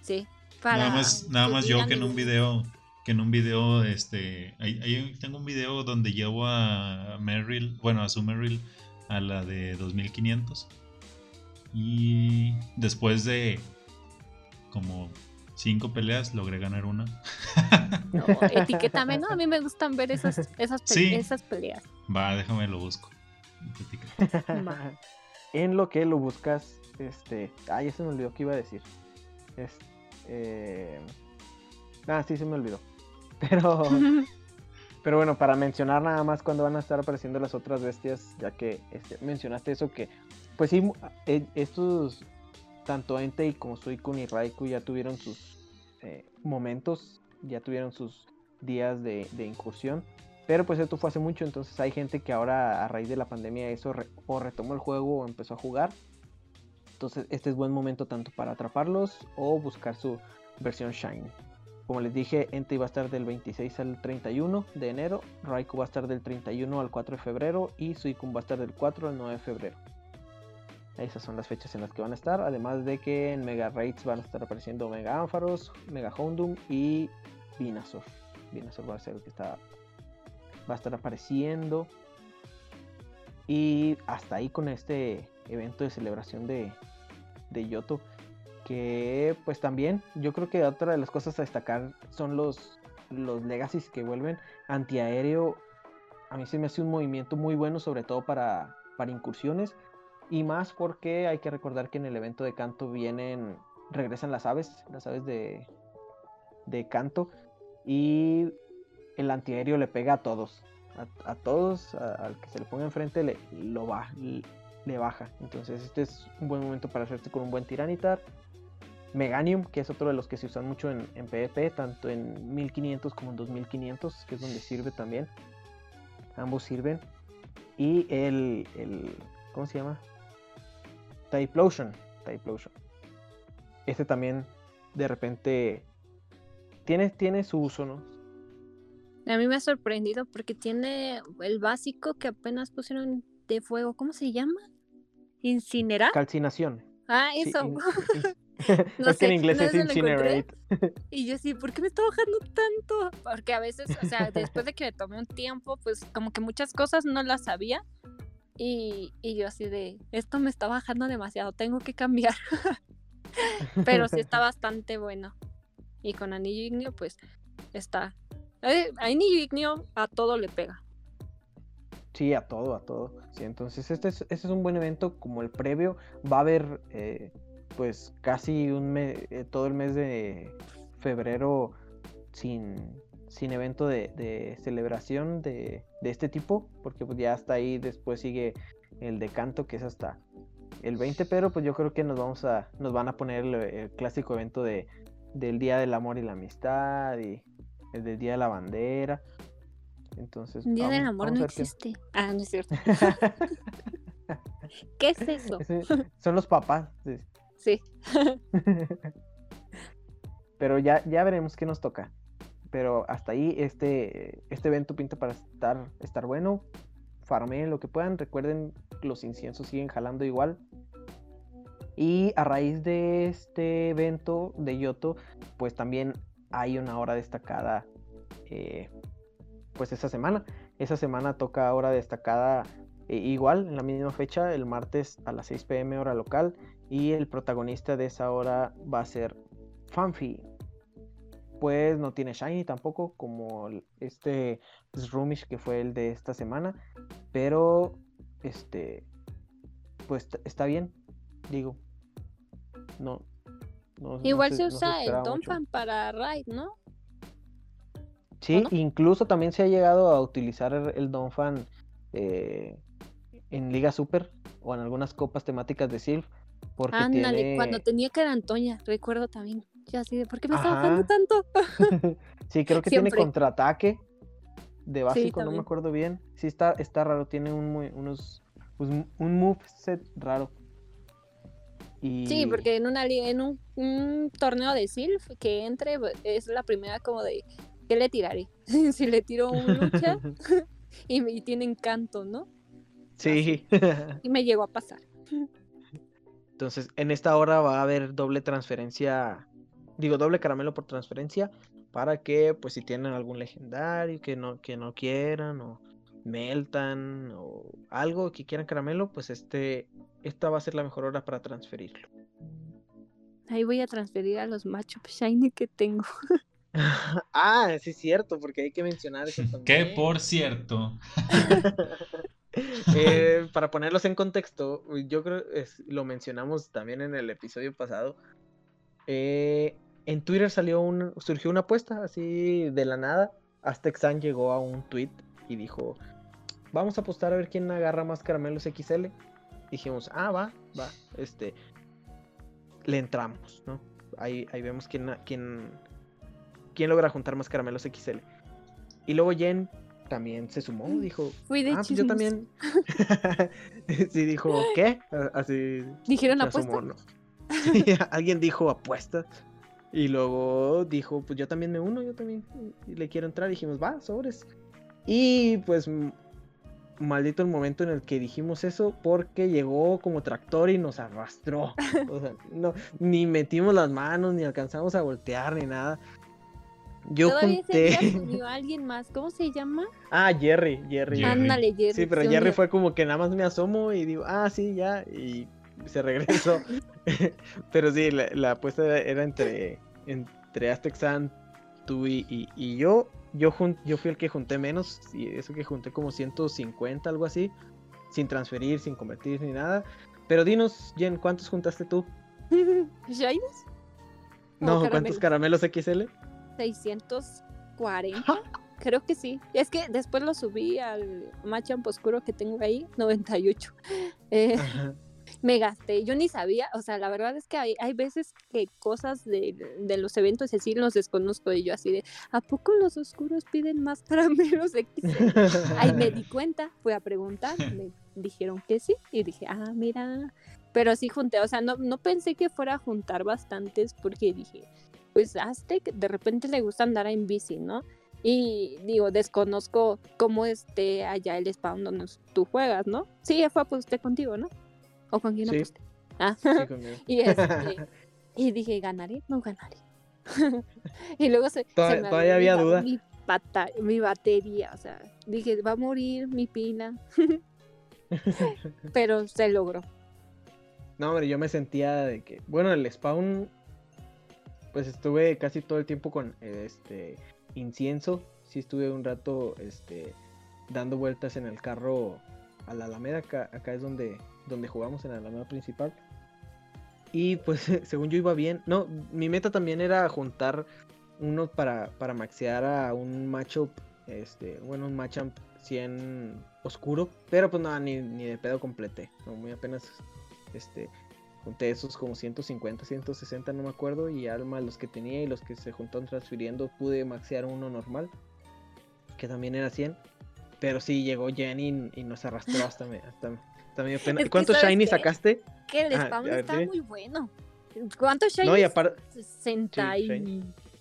Sí. Para Nada más, nada más yo que en un video, que en un video, este, ahí, ahí tengo un video donde llevo a Merrill, bueno, a su Merrill a la de 2500 y después de como cinco peleas logré ganar una. No, etiquétame, ¿no? A mí me gustan ver esas, esas, pe- Sí. esas peleas. Va, déjame lo busco. En lo que lo buscas, este. Ay, ya se me olvidó qué iba a decir. Es, eh, Ah, sí, se me olvidó. Pero, pero bueno, para mencionar nada más cuando van a estar apareciendo las otras bestias, ya que este, mencionaste eso que, pues sí, eh, estos, tanto Entei como Suicune y Raikou ya tuvieron sus eh, momentos, ya tuvieron sus días de, incursión. Pero pues esto fue hace mucho, entonces hay gente que ahora a raíz de la pandemia eso o retomó el juego o empezó a jugar. Entonces este es buen momento tanto para atraparlos o buscar su versión Shine. Como les dije, Entei va a estar del 26 al 31 de enero, Raikou va a estar del 31 al 4 de febrero y Suicune va a estar del 4 al 9 de febrero. Esas son las fechas en las que van a estar, además de que en Mega Raids van a estar apareciendo Mega Ampharos, Mega Houndoom y Venusaur. Venusaur va a ser el que está va a estar apareciendo. Y hasta ahí con este evento de celebración de, de Yoto. Que pues también yo creo que otra de las cosas a destacar son los, los legacies que vuelven. Antiaéreo a mí se me hace un movimiento muy bueno sobre todo para, para incursiones. Y más porque hay que recordar que en el evento de canto vienen, regresan las aves, las aves de, de canto. Y el antiaéreo le pega a todos. A, a todos, a- al que se le ponga enfrente le, lo ba- le baja. Entonces este es un buen momento para hacerte con un buen tiranitar. Meganium, que es otro de los que se usan mucho en, en PvP, tanto en 1500 como en 2500, que es donde sirve también. Ambos sirven. Y el, el ¿cómo se llama? Typlosion. Typlosion. Este también de repente tiene, tiene su uso, ¿no? A mí me ha sorprendido porque tiene el básico que apenas pusieron de fuego. ¿Cómo se llama? ¿Incinerar? Calcinación. Ah, Sí, eso. in- No es que en sé, inglés es incinerate. Y yo sí, ¿por qué me está bajando tanto? Porque a veces, o sea, después de que me tomé un tiempo, pues como que muchas cosas no las sabía. Y, y yo así de, esto me está bajando demasiado, tengo que cambiar. Pero sí está bastante bueno. Y con anillo ignio, pues está. eh, anillo ignio a todo le pega. Sí, a todo, a todo. Sí, entonces este es, este es un buen evento como el previo. Va a haber eh, pues casi un mes, todo el mes de febrero sin, sin evento de, de celebración de, de este tipo, porque pues ya hasta ahí después sigue el de canto que es hasta el 20, pero pues yo creo que nos vamos a, nos van a poner el, el clásico evento de, del Día del Amor y la Amistad y el del Día de la Bandera. Entonces, Un día del amor no qué- existe. Ah, no es cierto. ¿Qué es eso? Son los papás. sí. Sí. Pero ya, ya veremos qué nos toca. Pero hasta ahí este, este evento pinta para estar, estar bueno. Farmeen lo que puedan. Recuerden, los inciensos siguen jalando igual. Y a raíz de este evento de Yoto, pues también hay una hora destacada. eh, pues esa semana. Esa semana toca hora destacada eh, igual, en la misma fecha, el martes a las 6 pm hora local. Y el protagonista de esa hora va a ser Fanfi. Pues no tiene Shiny tampoco, como este Srumish que fue el de esta semana. Pero, este, pues está bien, digo. No. no- Igual se- se no se usa el. Donphan para Raid, ¿no? Sí, incluso también se ha llegado a utilizar el Donphan eh, en Liga Super o en algunas copas temáticas de Silph. Porque Ándale, cuando tenía que Antonia, recuerdo también. Ya así de, ¿por qué me estaba bajando tanto? sí, creo que tiene contraataque de básico, no me acuerdo bien. Sí, está, está raro, tiene un, unos, pues, un move set raro. Sí, porque en una en un, torneo de Silph que entre es la primera como de ¿qué le tiraré? si le tiro un lucha y, tiene encanto, ¿no? Sí. y me llegó a pasar. Entonces, en esta hora va a haber doble transferencia, digo, doble caramelo por transferencia para que, pues, si tienen algún legendario que no, que no quieran o meltan o algo que quieran caramelo, pues este, esta va a ser la mejor hora para transferirlo. Ahí voy a transferir a los machos shiny que tengo. ah, sí es cierto, porque hay que mencionar eso también. Que por cierto. Eh, para ponerlos en contexto, yo creo que lo mencionamos también en el episodio pasado. Eh, en Twitter salió un, surgió una apuesta así de la nada. Aztec-san llegó a un tweet y dijo: Vamos a apostar a ver quién agarra más caramelos XL dijimos, ah, va, va, este, le entramos, ¿no? Ahí, ahí vemos quién, quién, quién logra juntar más caramelos XL. Y luego Jen también se sumó, dijo, Fui de ah, pues yo también. sí, dijo, ¿qué? Así. Dijeron apuesta. alguien dijo apuesta. Y luego dijo, pues yo también me uno, yo también le quiero entrar. Y dijimos, va, sobres. Y pues maldito el momento en el que dijimos eso porque llegó como tractor y nos arrastró. O sea, no, ni metimos las manos, ni alcanzamos a voltear, ni nada. Yo junté. a alguien más, ¿cómo se llama? Ah, Jerry, Jerry. Ándale, Jerry. Sí, pero Jerry fue como que nada más me asomo y digo, ah, sí, ya, y se regresó. pero sí, la, apuesta era, entre, entre Aztec tú y, y yo yo, yo fui el que junté menos, y eso que junté como 150, algo así, sin transferir, sin convertir ni nada. Pero dinos, Jen, ¿cuántos juntaste tú? ¿Shines? No, ¿cuántos caramelos XL? 640. Creo que sí. Es que después lo subí al Machamp oscuro que tengo ahí, 98. Eh, me gasté, yo ni sabía, o sea, la verdad es que hay, hay veces que cosas de, de los eventos así los desconozco y yo así de, ¿a poco los oscuros piden más caramelos de Ahí me di cuenta, fui a preguntar, me dijeron que sí y dije, ah, mira, pero sí junté, o sea, no, no pensé que fuera a juntar bastantes porque dije, pues Aztec de repente le gusta andar en bici, ¿no? Y digo, desconozco cómo esté allá el spawn donde tú juegas, ¿no? Sí, fue usted contigo, ¿no? ¿O con quién aposté? Ah. y, este, y dije, ¿ganaré? No ganaré. y luego se, todavía, me había duda. Mi, mi batería, o sea, dije, va a morir mi pila. Pero se logró. No, hombre, yo me sentía de que, bueno, el spawn, pues estuve casi todo el tiempo con este incienso. Sí estuve un rato, este, dando vueltas en el carro a la Alameda. acá es donde donde jugamos en la Alameda principal. Y pues según yo iba bien. No, mi meta también era juntar uno para, para maxear a un matchup, este, bueno, un matchup 100 oscuro. Pero pues nada, ni, ni de pedo completé. Muy apenas, este, junté esos como 150, 160, no me acuerdo. Y alma los que tenía y los que se juntaron transfiriendo, pude maxear uno normal. Que también era 100. Pero sí, llegó Jenny y nos arrastró hasta, me, hasta, ¿Cuántos shiny sacaste? Que el spawn está muy bueno. ¿Cuántos shiny? No, y aparte.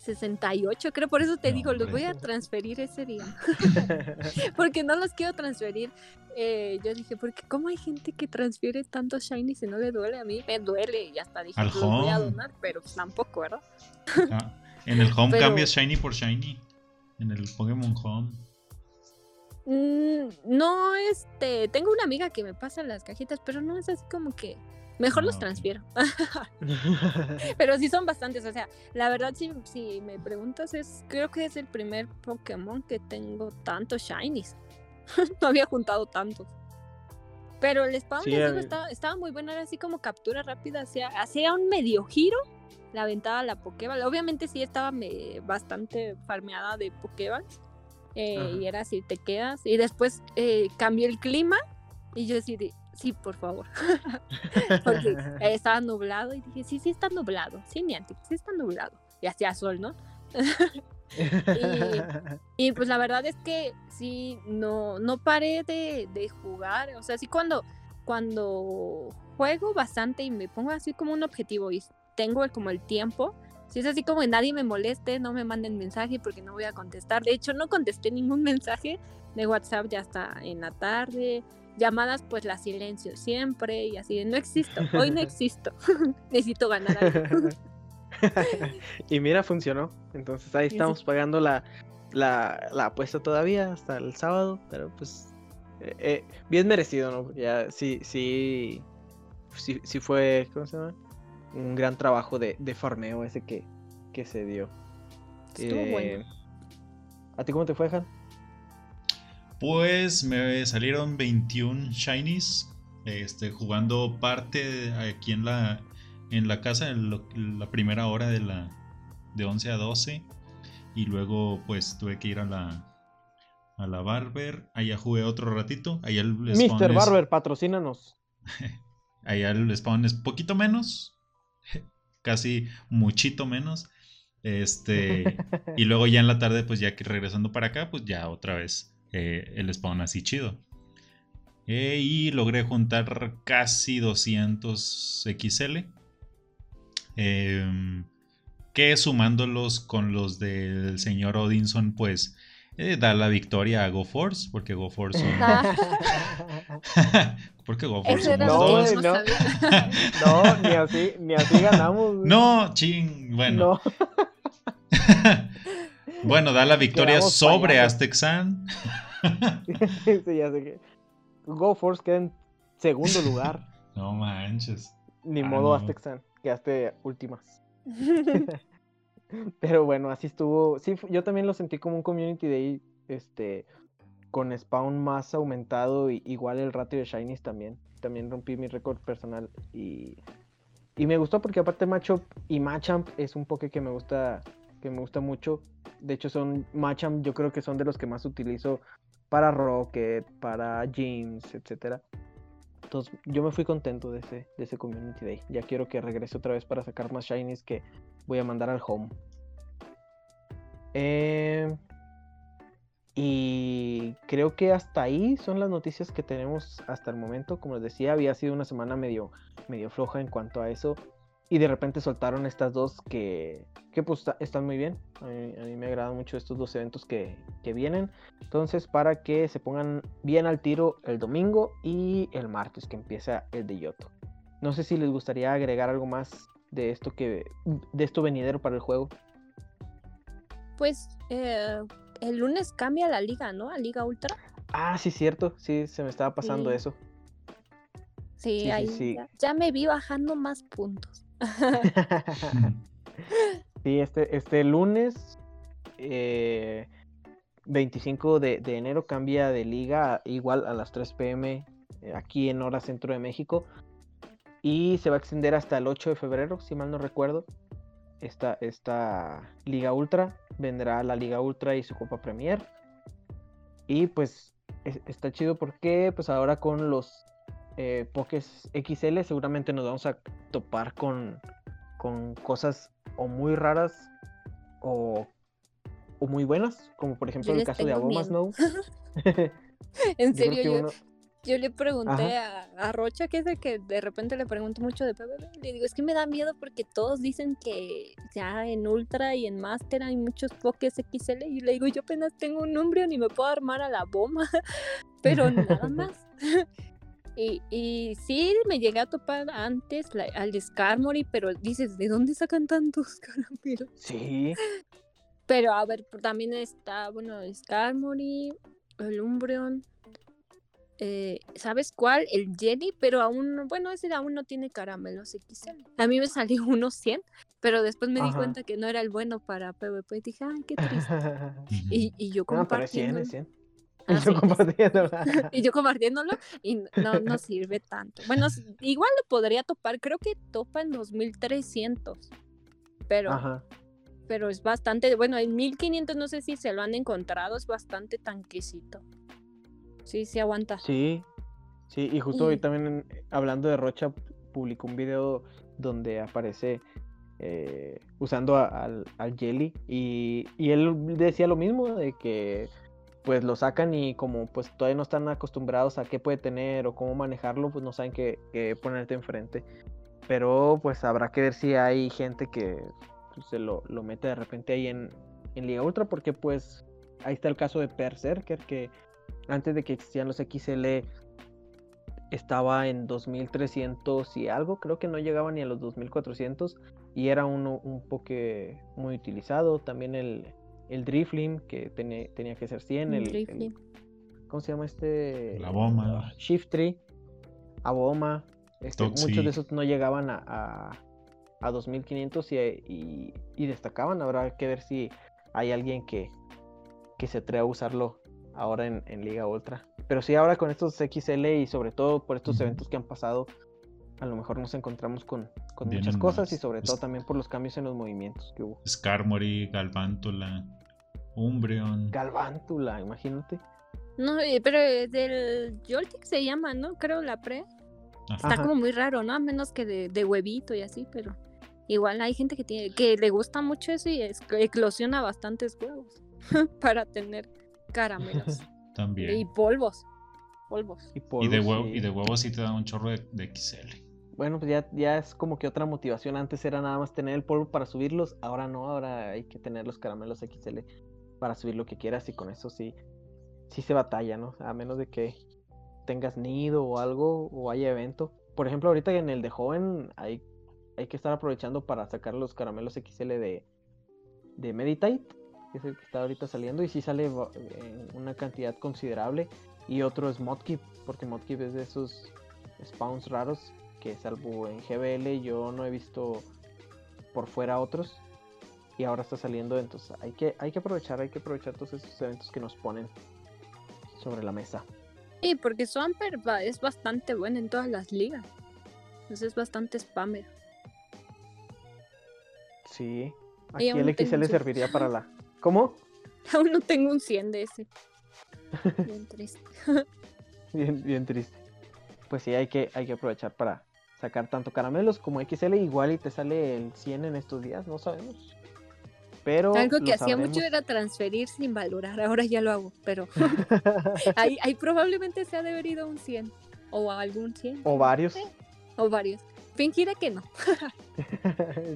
68, creo, por eso te digo, los voy a transferir ese día. porque no los quiero transferir. Eh, yo dije, porque ¿cómo hay gente que transfiere tantos shiny si no le duele? A mí me duele y hasta dije, los voy a donar, pero tampoco, ¿verdad? En el home cambias shiny por shiny. En el Pokémon Home. Mm, no, este, tengo una amiga que me pasa las cajitas, pero no es así como que mejor los ah, transfiero. pero sí son bastantes, o sea, la verdad si, si me preguntas es, creo que es el primer Pokémon que tengo tantos shinies. no había juntado tantos. Pero el spawn estaba, muy bueno, era así como captura rápida, hacía, hacía un medio giro le aventaba la Pokéball. Obviamente sí estaba bastante farmeada de Pokéball. Eh, y era así, te quedas. Y después eh, cambió el clima y yo decidí, sí, por favor. Porque estaba nublado y dije, sí, sí está nublado. Sí, Niantic, sí está nublado. Y hacía sol, ¿no? y, pues la verdad es que sí, no, no paré de, de jugar. O sea, sí cuando, cuando juego bastante y me pongo así como un objetivo y tengo como el tiempo. Si es así como que nadie me moleste, no me manden mensaje porque no voy a contestar. De hecho, no contesté ningún mensaje de WhatsApp ya hasta en la tarde. Llamadas, pues las silencio siempre y así no existo. Hoy no existo. Necesito ganar algo. y mira, funcionó. Entonces ahí estamos pagando la, la, la, apuesta todavía hasta el sábado, pero pues eh, eh, bien merecido, ¿no? Ya sí, sí, sí, sí fue, ¿cómo se llama? Un gran trabajo de, de farmeo ese que, que se dio. Estuvo bueno. Eh, ¿A ti cómo te fue, Han? Pues me salieron 21 shinies. Este, jugando parte aquí en la, en la casa en la primera hora de la de 11 a 12 y luego pues tuve que ir a la a la Barber, allá jugué otro ratito, allá el Mr. Barber, patrocínanos. allá el spawn es poquito menos, casi muchito menos. Este, y luego ya en la tarde, pues ya que regresando para acá, pues ya otra vez eh, el spawn así chido. Eh, y logré juntar casi 200 XL. Em, que sumándolos con los del señor Odinson, pues eh, da la victoria a GoForce, porque GoForce son... porque GoForce somos no, dos. No, no, ni así, ni así ganamos. No, ching, bueno. bueno, da la victoria sobre Aztexan. sí, ya sé que. GoForce queda en segundo lugar. No manches. Ni ah, modo no. Aztexan, quedaste últimas. Pero bueno, así estuvo. Sí, yo también lo sentí como un community day, este, con spawn más aumentado, y igual el ratio de shinies también. También rompí mi récord personal y, y me gustó porque aparte Matchup y Machamp es un poke que me gusta que me gusta mucho. De hecho son Machamp, yo creo que son de los que más utilizo para Rocket, para James, etcétera. Entonces yo me fui contento de ese, de ese Community Day. Ya quiero que regrese otra vez para sacar más Shinies que voy a mandar al home. Eh, y creo que hasta ahí son las noticias que tenemos hasta el momento. Como les decía, había sido una semana medio, medio floja en cuanto a eso. Y de repente soltaron estas dos que, que pues están muy bien. A mí, me agradan mucho estos dos eventos que, que, vienen. Entonces, para que se pongan bien al tiro el domingo y el martes que empieza el de Yoto. No sé si les gustaría agregar algo más de esto que de esto venidero para el juego. Pues eh, el lunes cambia la liga, ¿no? A Liga Ultra. Ah, sí, cierto. Sí, se me estaba pasando sí. eso. Sí, sí ahí sí, ya, ya, me vi bajando más puntos. sí, este, este lunes eh, 25 de, de, enero cambia de liga igual a las 3 pm eh, aquí en hora centro de México. Y se va a extender hasta el 8 de febrero, si mal no recuerdo. Esta, esta Liga Ultra. Vendrá la Liga Ultra y su Copa Premier. Y pues es, está chido porque pues ahora con los eh, Pokés XL seguramente nos vamos a topar con, con cosas o muy raras o, o muy buenas. Como por ejemplo el caso de Aboma Snow. en serio, yo, uno... yo, le pregunté a, a, Rocha, que es el que de repente le pregunto mucho de PvP, le digo, es que me da miedo porque todos dicen que ya en Ultra y en Master hay muchos Pokés XL y le digo, yo apenas tengo un Umbreon y me puedo armar a la bomba, pero nada más. Y, y, sí, me llegué a topar antes la, al Skarmory, pero dices, ¿de dónde sacan tantos caramelos? Sí. Pero a ver, también está, bueno, el Skarmory, el Umbreon. Eh, ¿Sabes cuál? El Jenny, pero aún, bueno, ese aún no tiene caramelos XL. A mí me salió unos 100, pero después me Ajá. di cuenta que no era el bueno para PvP. Y dije, ay, qué triste. y, y, yo compartiendo. No, pero 100, 100. Ah, y, yo sí. y yo compartiéndolo y no, no sirve tanto. Bueno, igual lo podría topar, creo que topa en 2300. pero, Ajá. pero es bastante, bueno, en 1500 no sé si se lo han encontrado, es bastante tanquecito. Sí, sí aguanta. Sí, sí, y justo hoy también hablando de Rocha, publicó un video donde aparece eh, usando a- al, al Jelly y, y él decía lo mismo, de que pues lo sacan y como pues todavía no están acostumbrados a qué puede tener o cómo manejarlo, pues no saben qué, qué ponerte enfrente. Pero pues habrá que ver si hay gente que pues, se lo, lo mete de repente ahí en, en Liga Ultra, porque pues ahí está el caso de Berserker, que antes de que existían los XL estaba en 2300 y algo, creo que no llegaba ni a los 2400 y era uno un poco muy utilizado. También el, el Driflim, que tenía, tenía que ser 100, el, el-. ¿cómo se llama este? La Boma. Ah, Shift Tree, Aboma, este, muchos de esos no llegaban a, a, a 2500 y, y, y destacaban. Habrá que ver si hay alguien que, que se atreva a usarlo ahora en, en Liga Ultra. Pero sí, ahora con estos XL y sobre todo por estos eventos que han pasado, a lo mejor nos encontramos con, con muchas cosas y sobre Es- todo también por los cambios en los movimientos que hubo. Skarmory, Galvántula, Umbreon. Galvántula, imagínate. No, eh, pero eh, del Joltik se llama, ¿no? Creo la pre. Ajá. Está Ajá. como muy raro, ¿no? A menos que de, de huevito y así, pero igual hay gente que tiene que le gusta mucho eso y es- eclosiona bastantes huevos para tener caramelos y También. polvos. Polvos. Y, Y de, polvos, huevo, sí. y de huevos sí te da un chorro de, de XL. Bueno, pues ya, ya es como que otra motivación. Antes era nada más tener el polvo para subirlos, ahora no, ahora hay que tener los caramelos XL para subir lo que quieras y con eso sí, sí se batalla, ¿no? A menos de que tengas nido o algo o haya evento. Por ejemplo, ahorita en el de joven hay, hay que estar aprovechando para sacar los caramelos XL de, de Meditate, que es el que está ahorita saliendo y sí sale en una cantidad considerable. Y otro es Modkip, porque Modkip es de esos spawns raros que salvo en GBL yo no he visto por fuera otros y ahora está saliendo entonces hay que hay que aprovechar hay que aprovechar todos esos eventos que nos ponen sobre la mesa Sí, porque Swampert va- es bastante bueno en todas las ligas. Entonces es bastante spammer. sí Y aquí el XL serviría para la ¿cómo? Aún no tengo un 100 de ese. Bien triste. bien bien triste pues sí hay que hay que aprovechar para sacar tanto caramelos como XL igual y te sale el 100 en estos días no sabemos pero Algo que hacía mucho era transferir sin valorar. Ahora ya lo hago, pero ahí, ahí probablemente se ha debido un 100 o algún 100 o varios o varios. Fingiré que no.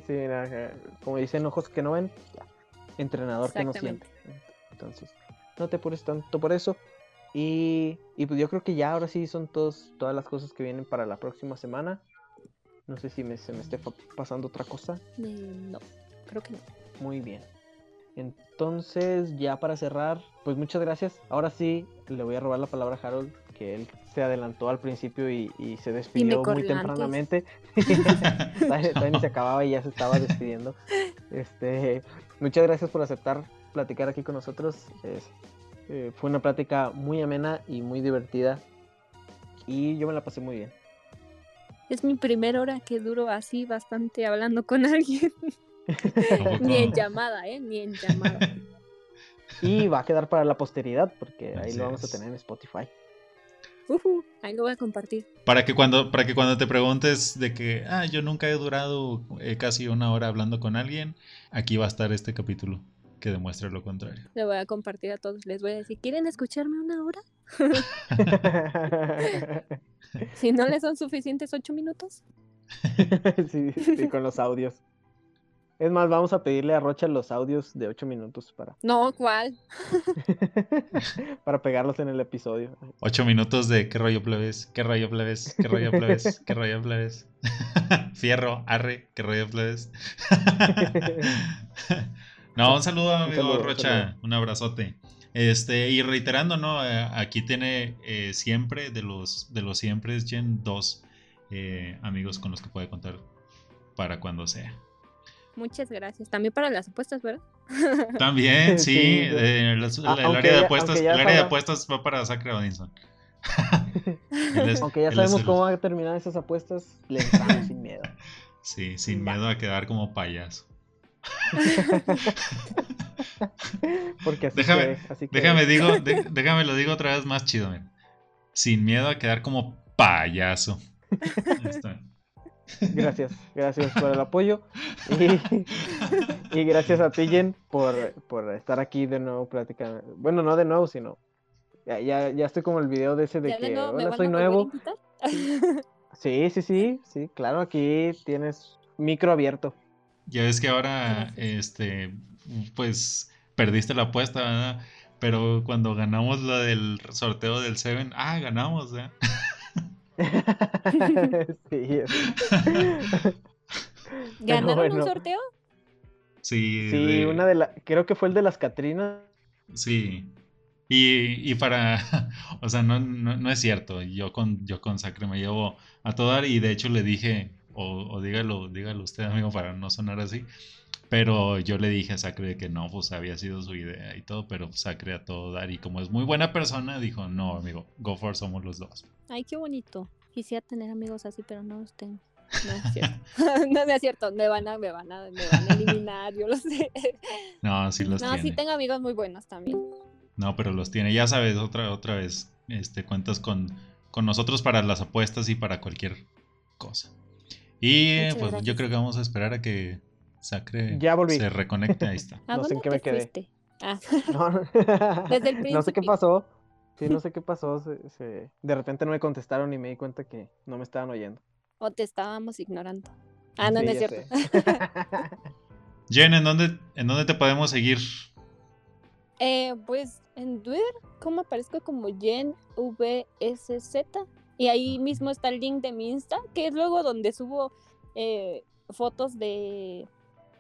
sí, ajá. como dicen ojos que no ven, ya, entrenador que no siente. Entonces, no te apures tanto por eso. Y, y pues yo creo que ya ahora sí son todos, todas las cosas que vienen para la próxima semana. No sé si me- se me esté pasando otra cosa. Eh, no, creo que no. Muy bien. Entonces, ya para cerrar, pues muchas gracias. Ahora sí, le voy a robar la palabra a Harold, que él se adelantó al principio y, y se despidió muy corrió antes. tempranamente. Ni se acababa y ya se estaba despidiendo. Este, muchas gracias por aceptar platicar aquí con nosotros. Es- eh, fue una plática muy amena y muy divertida. Y yo me la pasé muy bien. Es mi primera hora que duro así bastante hablando con alguien. Ni en llamada, ¿eh? Ni en llamada. Y va a quedar para la posteridad, porque ahí Así lo vamos a tener en Spotify. Ahí lo voy a compartir. Para que cuando, para que cuando te preguntes de que, ah, yo nunca he durado eh, casi una hora hablando con alguien, aquí va a estar este capítulo que demuestra lo contrario. Le voy a compartir a todos. Les voy a decir, ¿quieren escucharme una hora? Si no les son suficientes ocho minutos. sí, sí, con los audios. Es más, vamos a pedirle a Rocha los audios de 8 minutos para, No, ¿cuál? para pegarlos en el episodio. Ocho minutos de qué rollo plebes, qué rollo plebes, qué rollo plebes, qué rollo plebes. Fierro, arre, qué rollo plebes. no, un saludo, amigo saludo, un Rocha, saludo. un abrazote. Este, y reiterando, ¿no? Eh, aquí tiene eh, siempre, de los, de los siempre, Gen, dos eh, amigos con los que puede contar para cuando sea. Muchas gracias. También para las apuestas, ¿verdad? También, sí, eh, Ah, el área de apuestas, el área de apuestas va para Sacre Odinson. Es- Aunque ya sabemos el- cómo van a terminar esas apuestas, le entramos sin miedo. Sí, sin Va. miedo a quedar como payaso. Porque así Déjame, que, así que- déjame, digo, de- déjame lo digo otra vez más chido, mira. Sin miedo a quedar como payaso. Ahí está. Gracias, gracias por el apoyo. Y, y gracias a ti, Jen, por, por estar aquí de nuevo platicando. Bueno, no de nuevo, sino. Ya, ya, ya estoy como el video de ese de ¿Ya de que. nuevo me Hola, soy nuevo. Sí, sí, sí, sí, claro, aquí tienes micro abierto. Ya ves que ahora, Gracias. este, pues perdiste la apuesta, ¿verdad? Pero cuando ganamos lo del sorteo del Seven, ah, ganamos, ¿eh? sí, ¿Ganaron bueno. un sorteo? Sí, sí, de- una de las. Creo que fue el de las Catrinas. sí. Y, y para, o sea, no, no, no es cierto. Yo con, yo con Sacre me llevo a todo dar y de hecho le dije, o, o dígalo, dígalo usted, amigo, para no sonar así. Pero yo le dije a Sacre que no, pues había sido su idea y todo, pero Sacre a todo dar. Y como es muy buena persona, dijo, no, amigo, go for somos los dos. Ay, qué bonito. Quisiera tener amigos así, pero no los tengo. No es cierto. no, no es cierto. Me van a, me van a, me van a eliminar, yo lo sé. No, sí los no, tiene. sí tengo amigos muy buenos también. No, pero los tiene. Ya sabes, otra, otra vez, este, cuentas con, con nosotros para las apuestas y para cualquier cosa. Y Muchas pues yo creo que vamos a esperar a que Sacre Ya volví. se reconecte. Ahí está. ¿A No sé en qué me quedé. fuiste? Ah, No. Desde el No sé qué principio. pasó. Sí, no sé qué pasó. se- se- De repente no me contestaron y me di cuenta que no me estaban oyendo. o te estábamos ignorando. Ah, no, Sí, no es cierto. Jen, ¿en dónde, ¿en dónde te podemos seguir? Eh, pues en Twitter, como aparezco como Jen VSZ. Y ahí mismo está el link de mi Insta, que es luego donde subo eh, fotos de,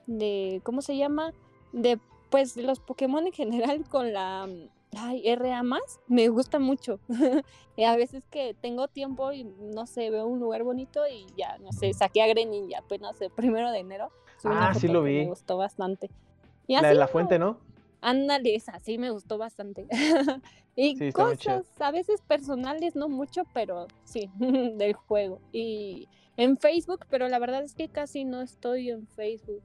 de, ¿cómo se llama? De, pues, los Pokémon en general con la, mm, ay, RA más. Me gusta mucho. y a veces que tengo tiempo y, no sé, veo un lugar bonito y ya, no sé, saqué a Grenin ya apenas el primero de enero. Ah, sí lo vi. Me gustó bastante. Y La de la fuente, ¿no? Ándale, esa sí me gustó bastante. y Sí, cosas a veces personales, no mucho, pero sí, del juego. Y en Facebook, pero la verdad es que casi no estoy en Facebook.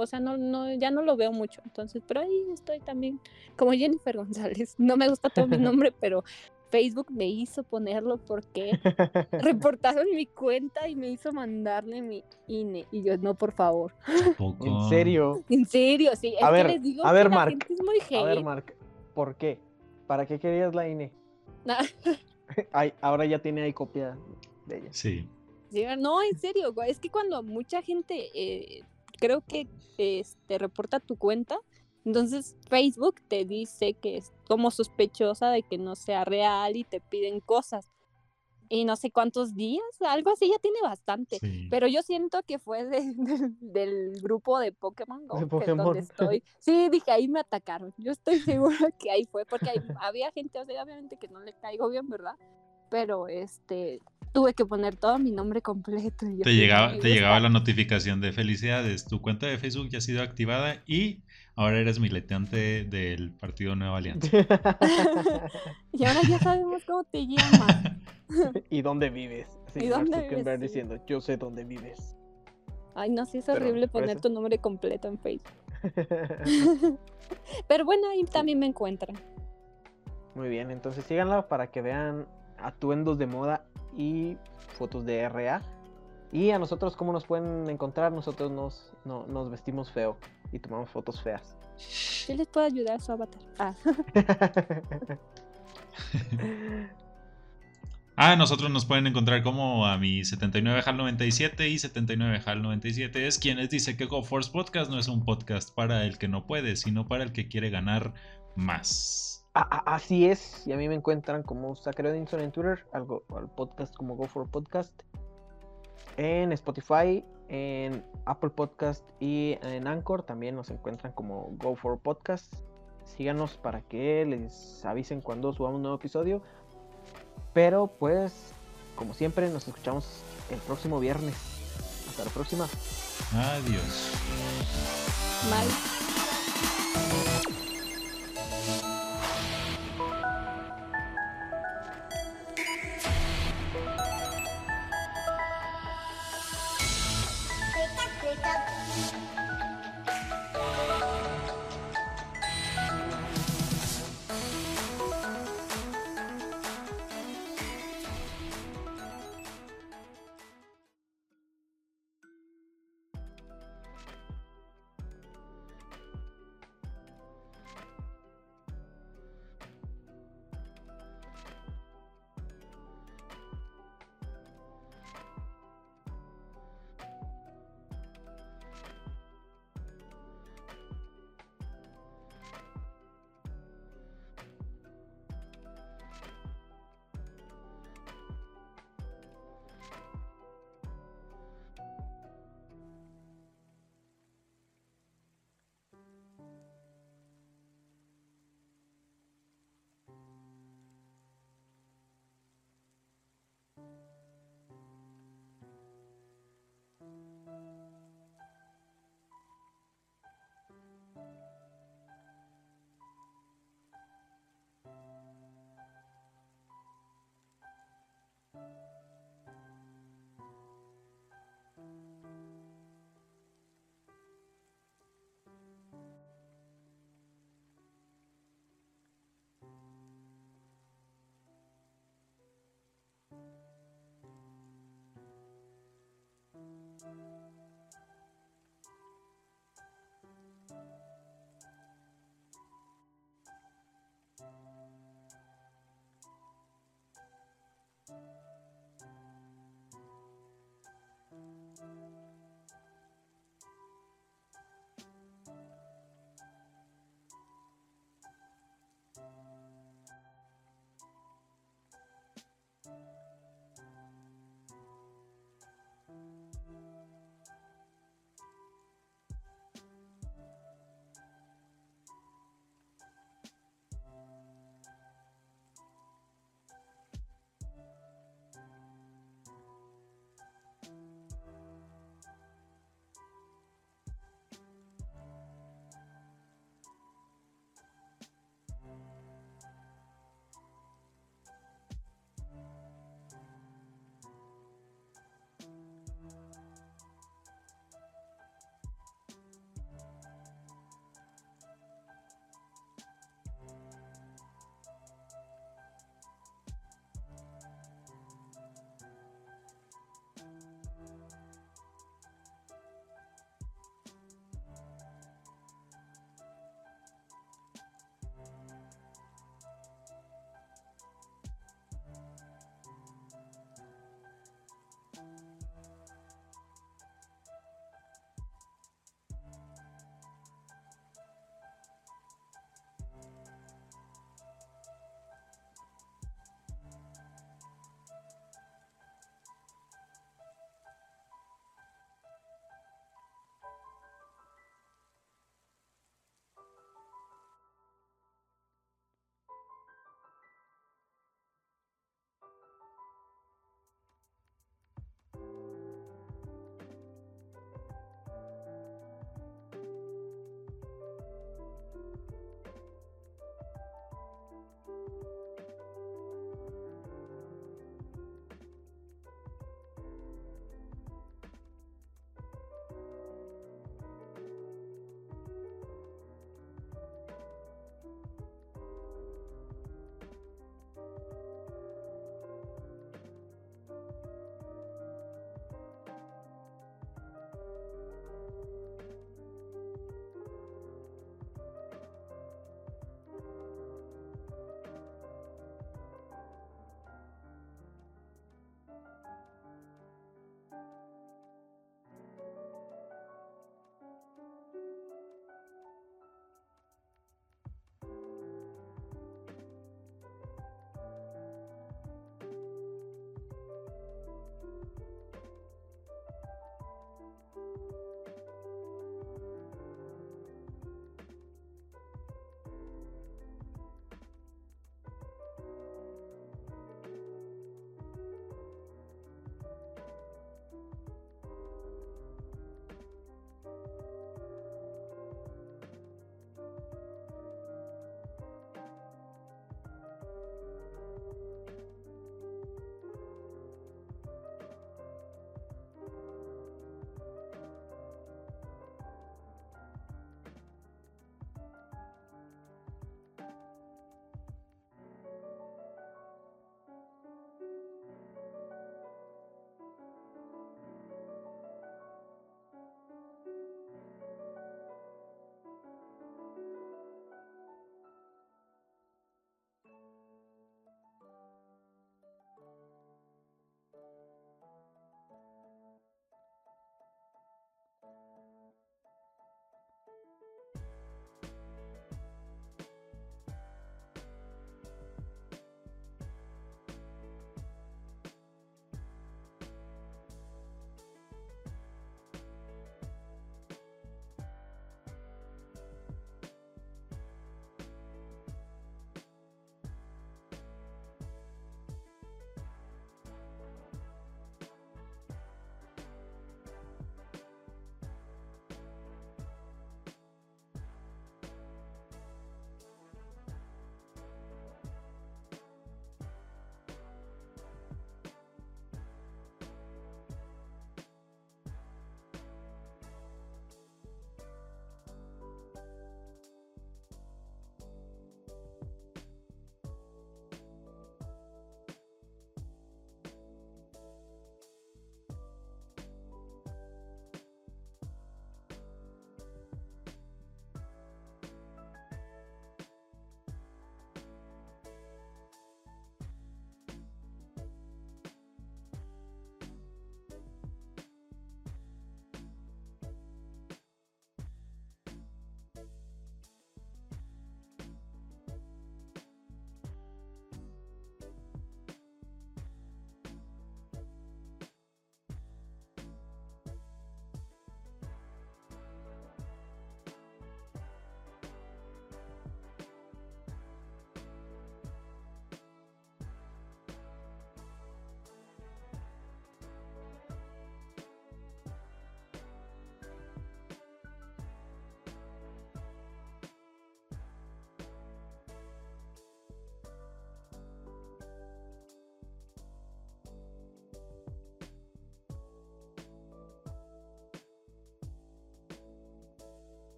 O sea, no, no, ya no lo veo mucho. Entonces, pero ahí estoy también como Jennifer González. No me gusta todo mi nombre, pero Facebook me hizo ponerlo porque reportaron mi cuenta y me hizo mandarle mi INE. Y yo, no, por favor. En serio. En serio, sí. Es A que ver, les digo a que ver, la Mark, gente es muy A ver. Mark, ¿por qué? ¿Para qué querías la INE? Nah. Ay, ahora ya tiene ahí copia de ella. Sí. No, en serio, es que cuando mucha gente eh, creo que este, reporta tu cuenta, entonces Facebook te dice que es como sospechosa de que no sea real y te piden cosas. Y no sé cuántos días, algo así, ya tiene bastante. sí. Pero yo siento que fue de- del- del grupo de Pokémon Go, De Pokémon. donde estoy. Sí, dije, ahí me atacaron. Yo estoy segura que ahí fue, porque ahí había gente, o sea, obviamente que no le caigo bien, ¿verdad? Pero este, tuve que poner todo mi nombre completo. y Te llegaba, "Me te llegaba gusta". la notificación de felicidades. Tu cuenta de Facebook ya ha sido activada y ahora eres militante del Partido Nueva Alianza. y ahora ya sabemos cómo te llamas. ¿Y dónde vives? Sí, ¿Y Mark dónde vives? Diciendo, yo sé dónde vives. Ay, no, sí es Pero, horrible poner eso- tu nombre completo en Facebook. Pero bueno, ahí también me encuentran. Muy bien, entonces síganla para que vean atuendos de moda y fotos de RA. Y a nosotros, ¿cómo nos pueden encontrar? Nosotros nos, no- nos vestimos feo y tomamos fotos feas. Yo les puedo ayudar a su avatar. Ah, Ah, nosotros nos pueden encontrar como a mi 79HAL97 y 79HAL97 es quien les dice que GoForce Podcast no es un podcast para el que no puede, sino para el que quiere ganar más. A- a- así es, y a mí me encuentran como Sacred Edinson en Twitter, algo, al podcast como Go for Podcast, en Spotify, en Apple Podcast y en Anchor también nos encuentran como Go for Podcast. Síganos para que les avisen cuando subamos un nuevo episodio. Pero pues, como siempre, nos escuchamos el próximo viernes. Hasta la próxima. Adiós. mal.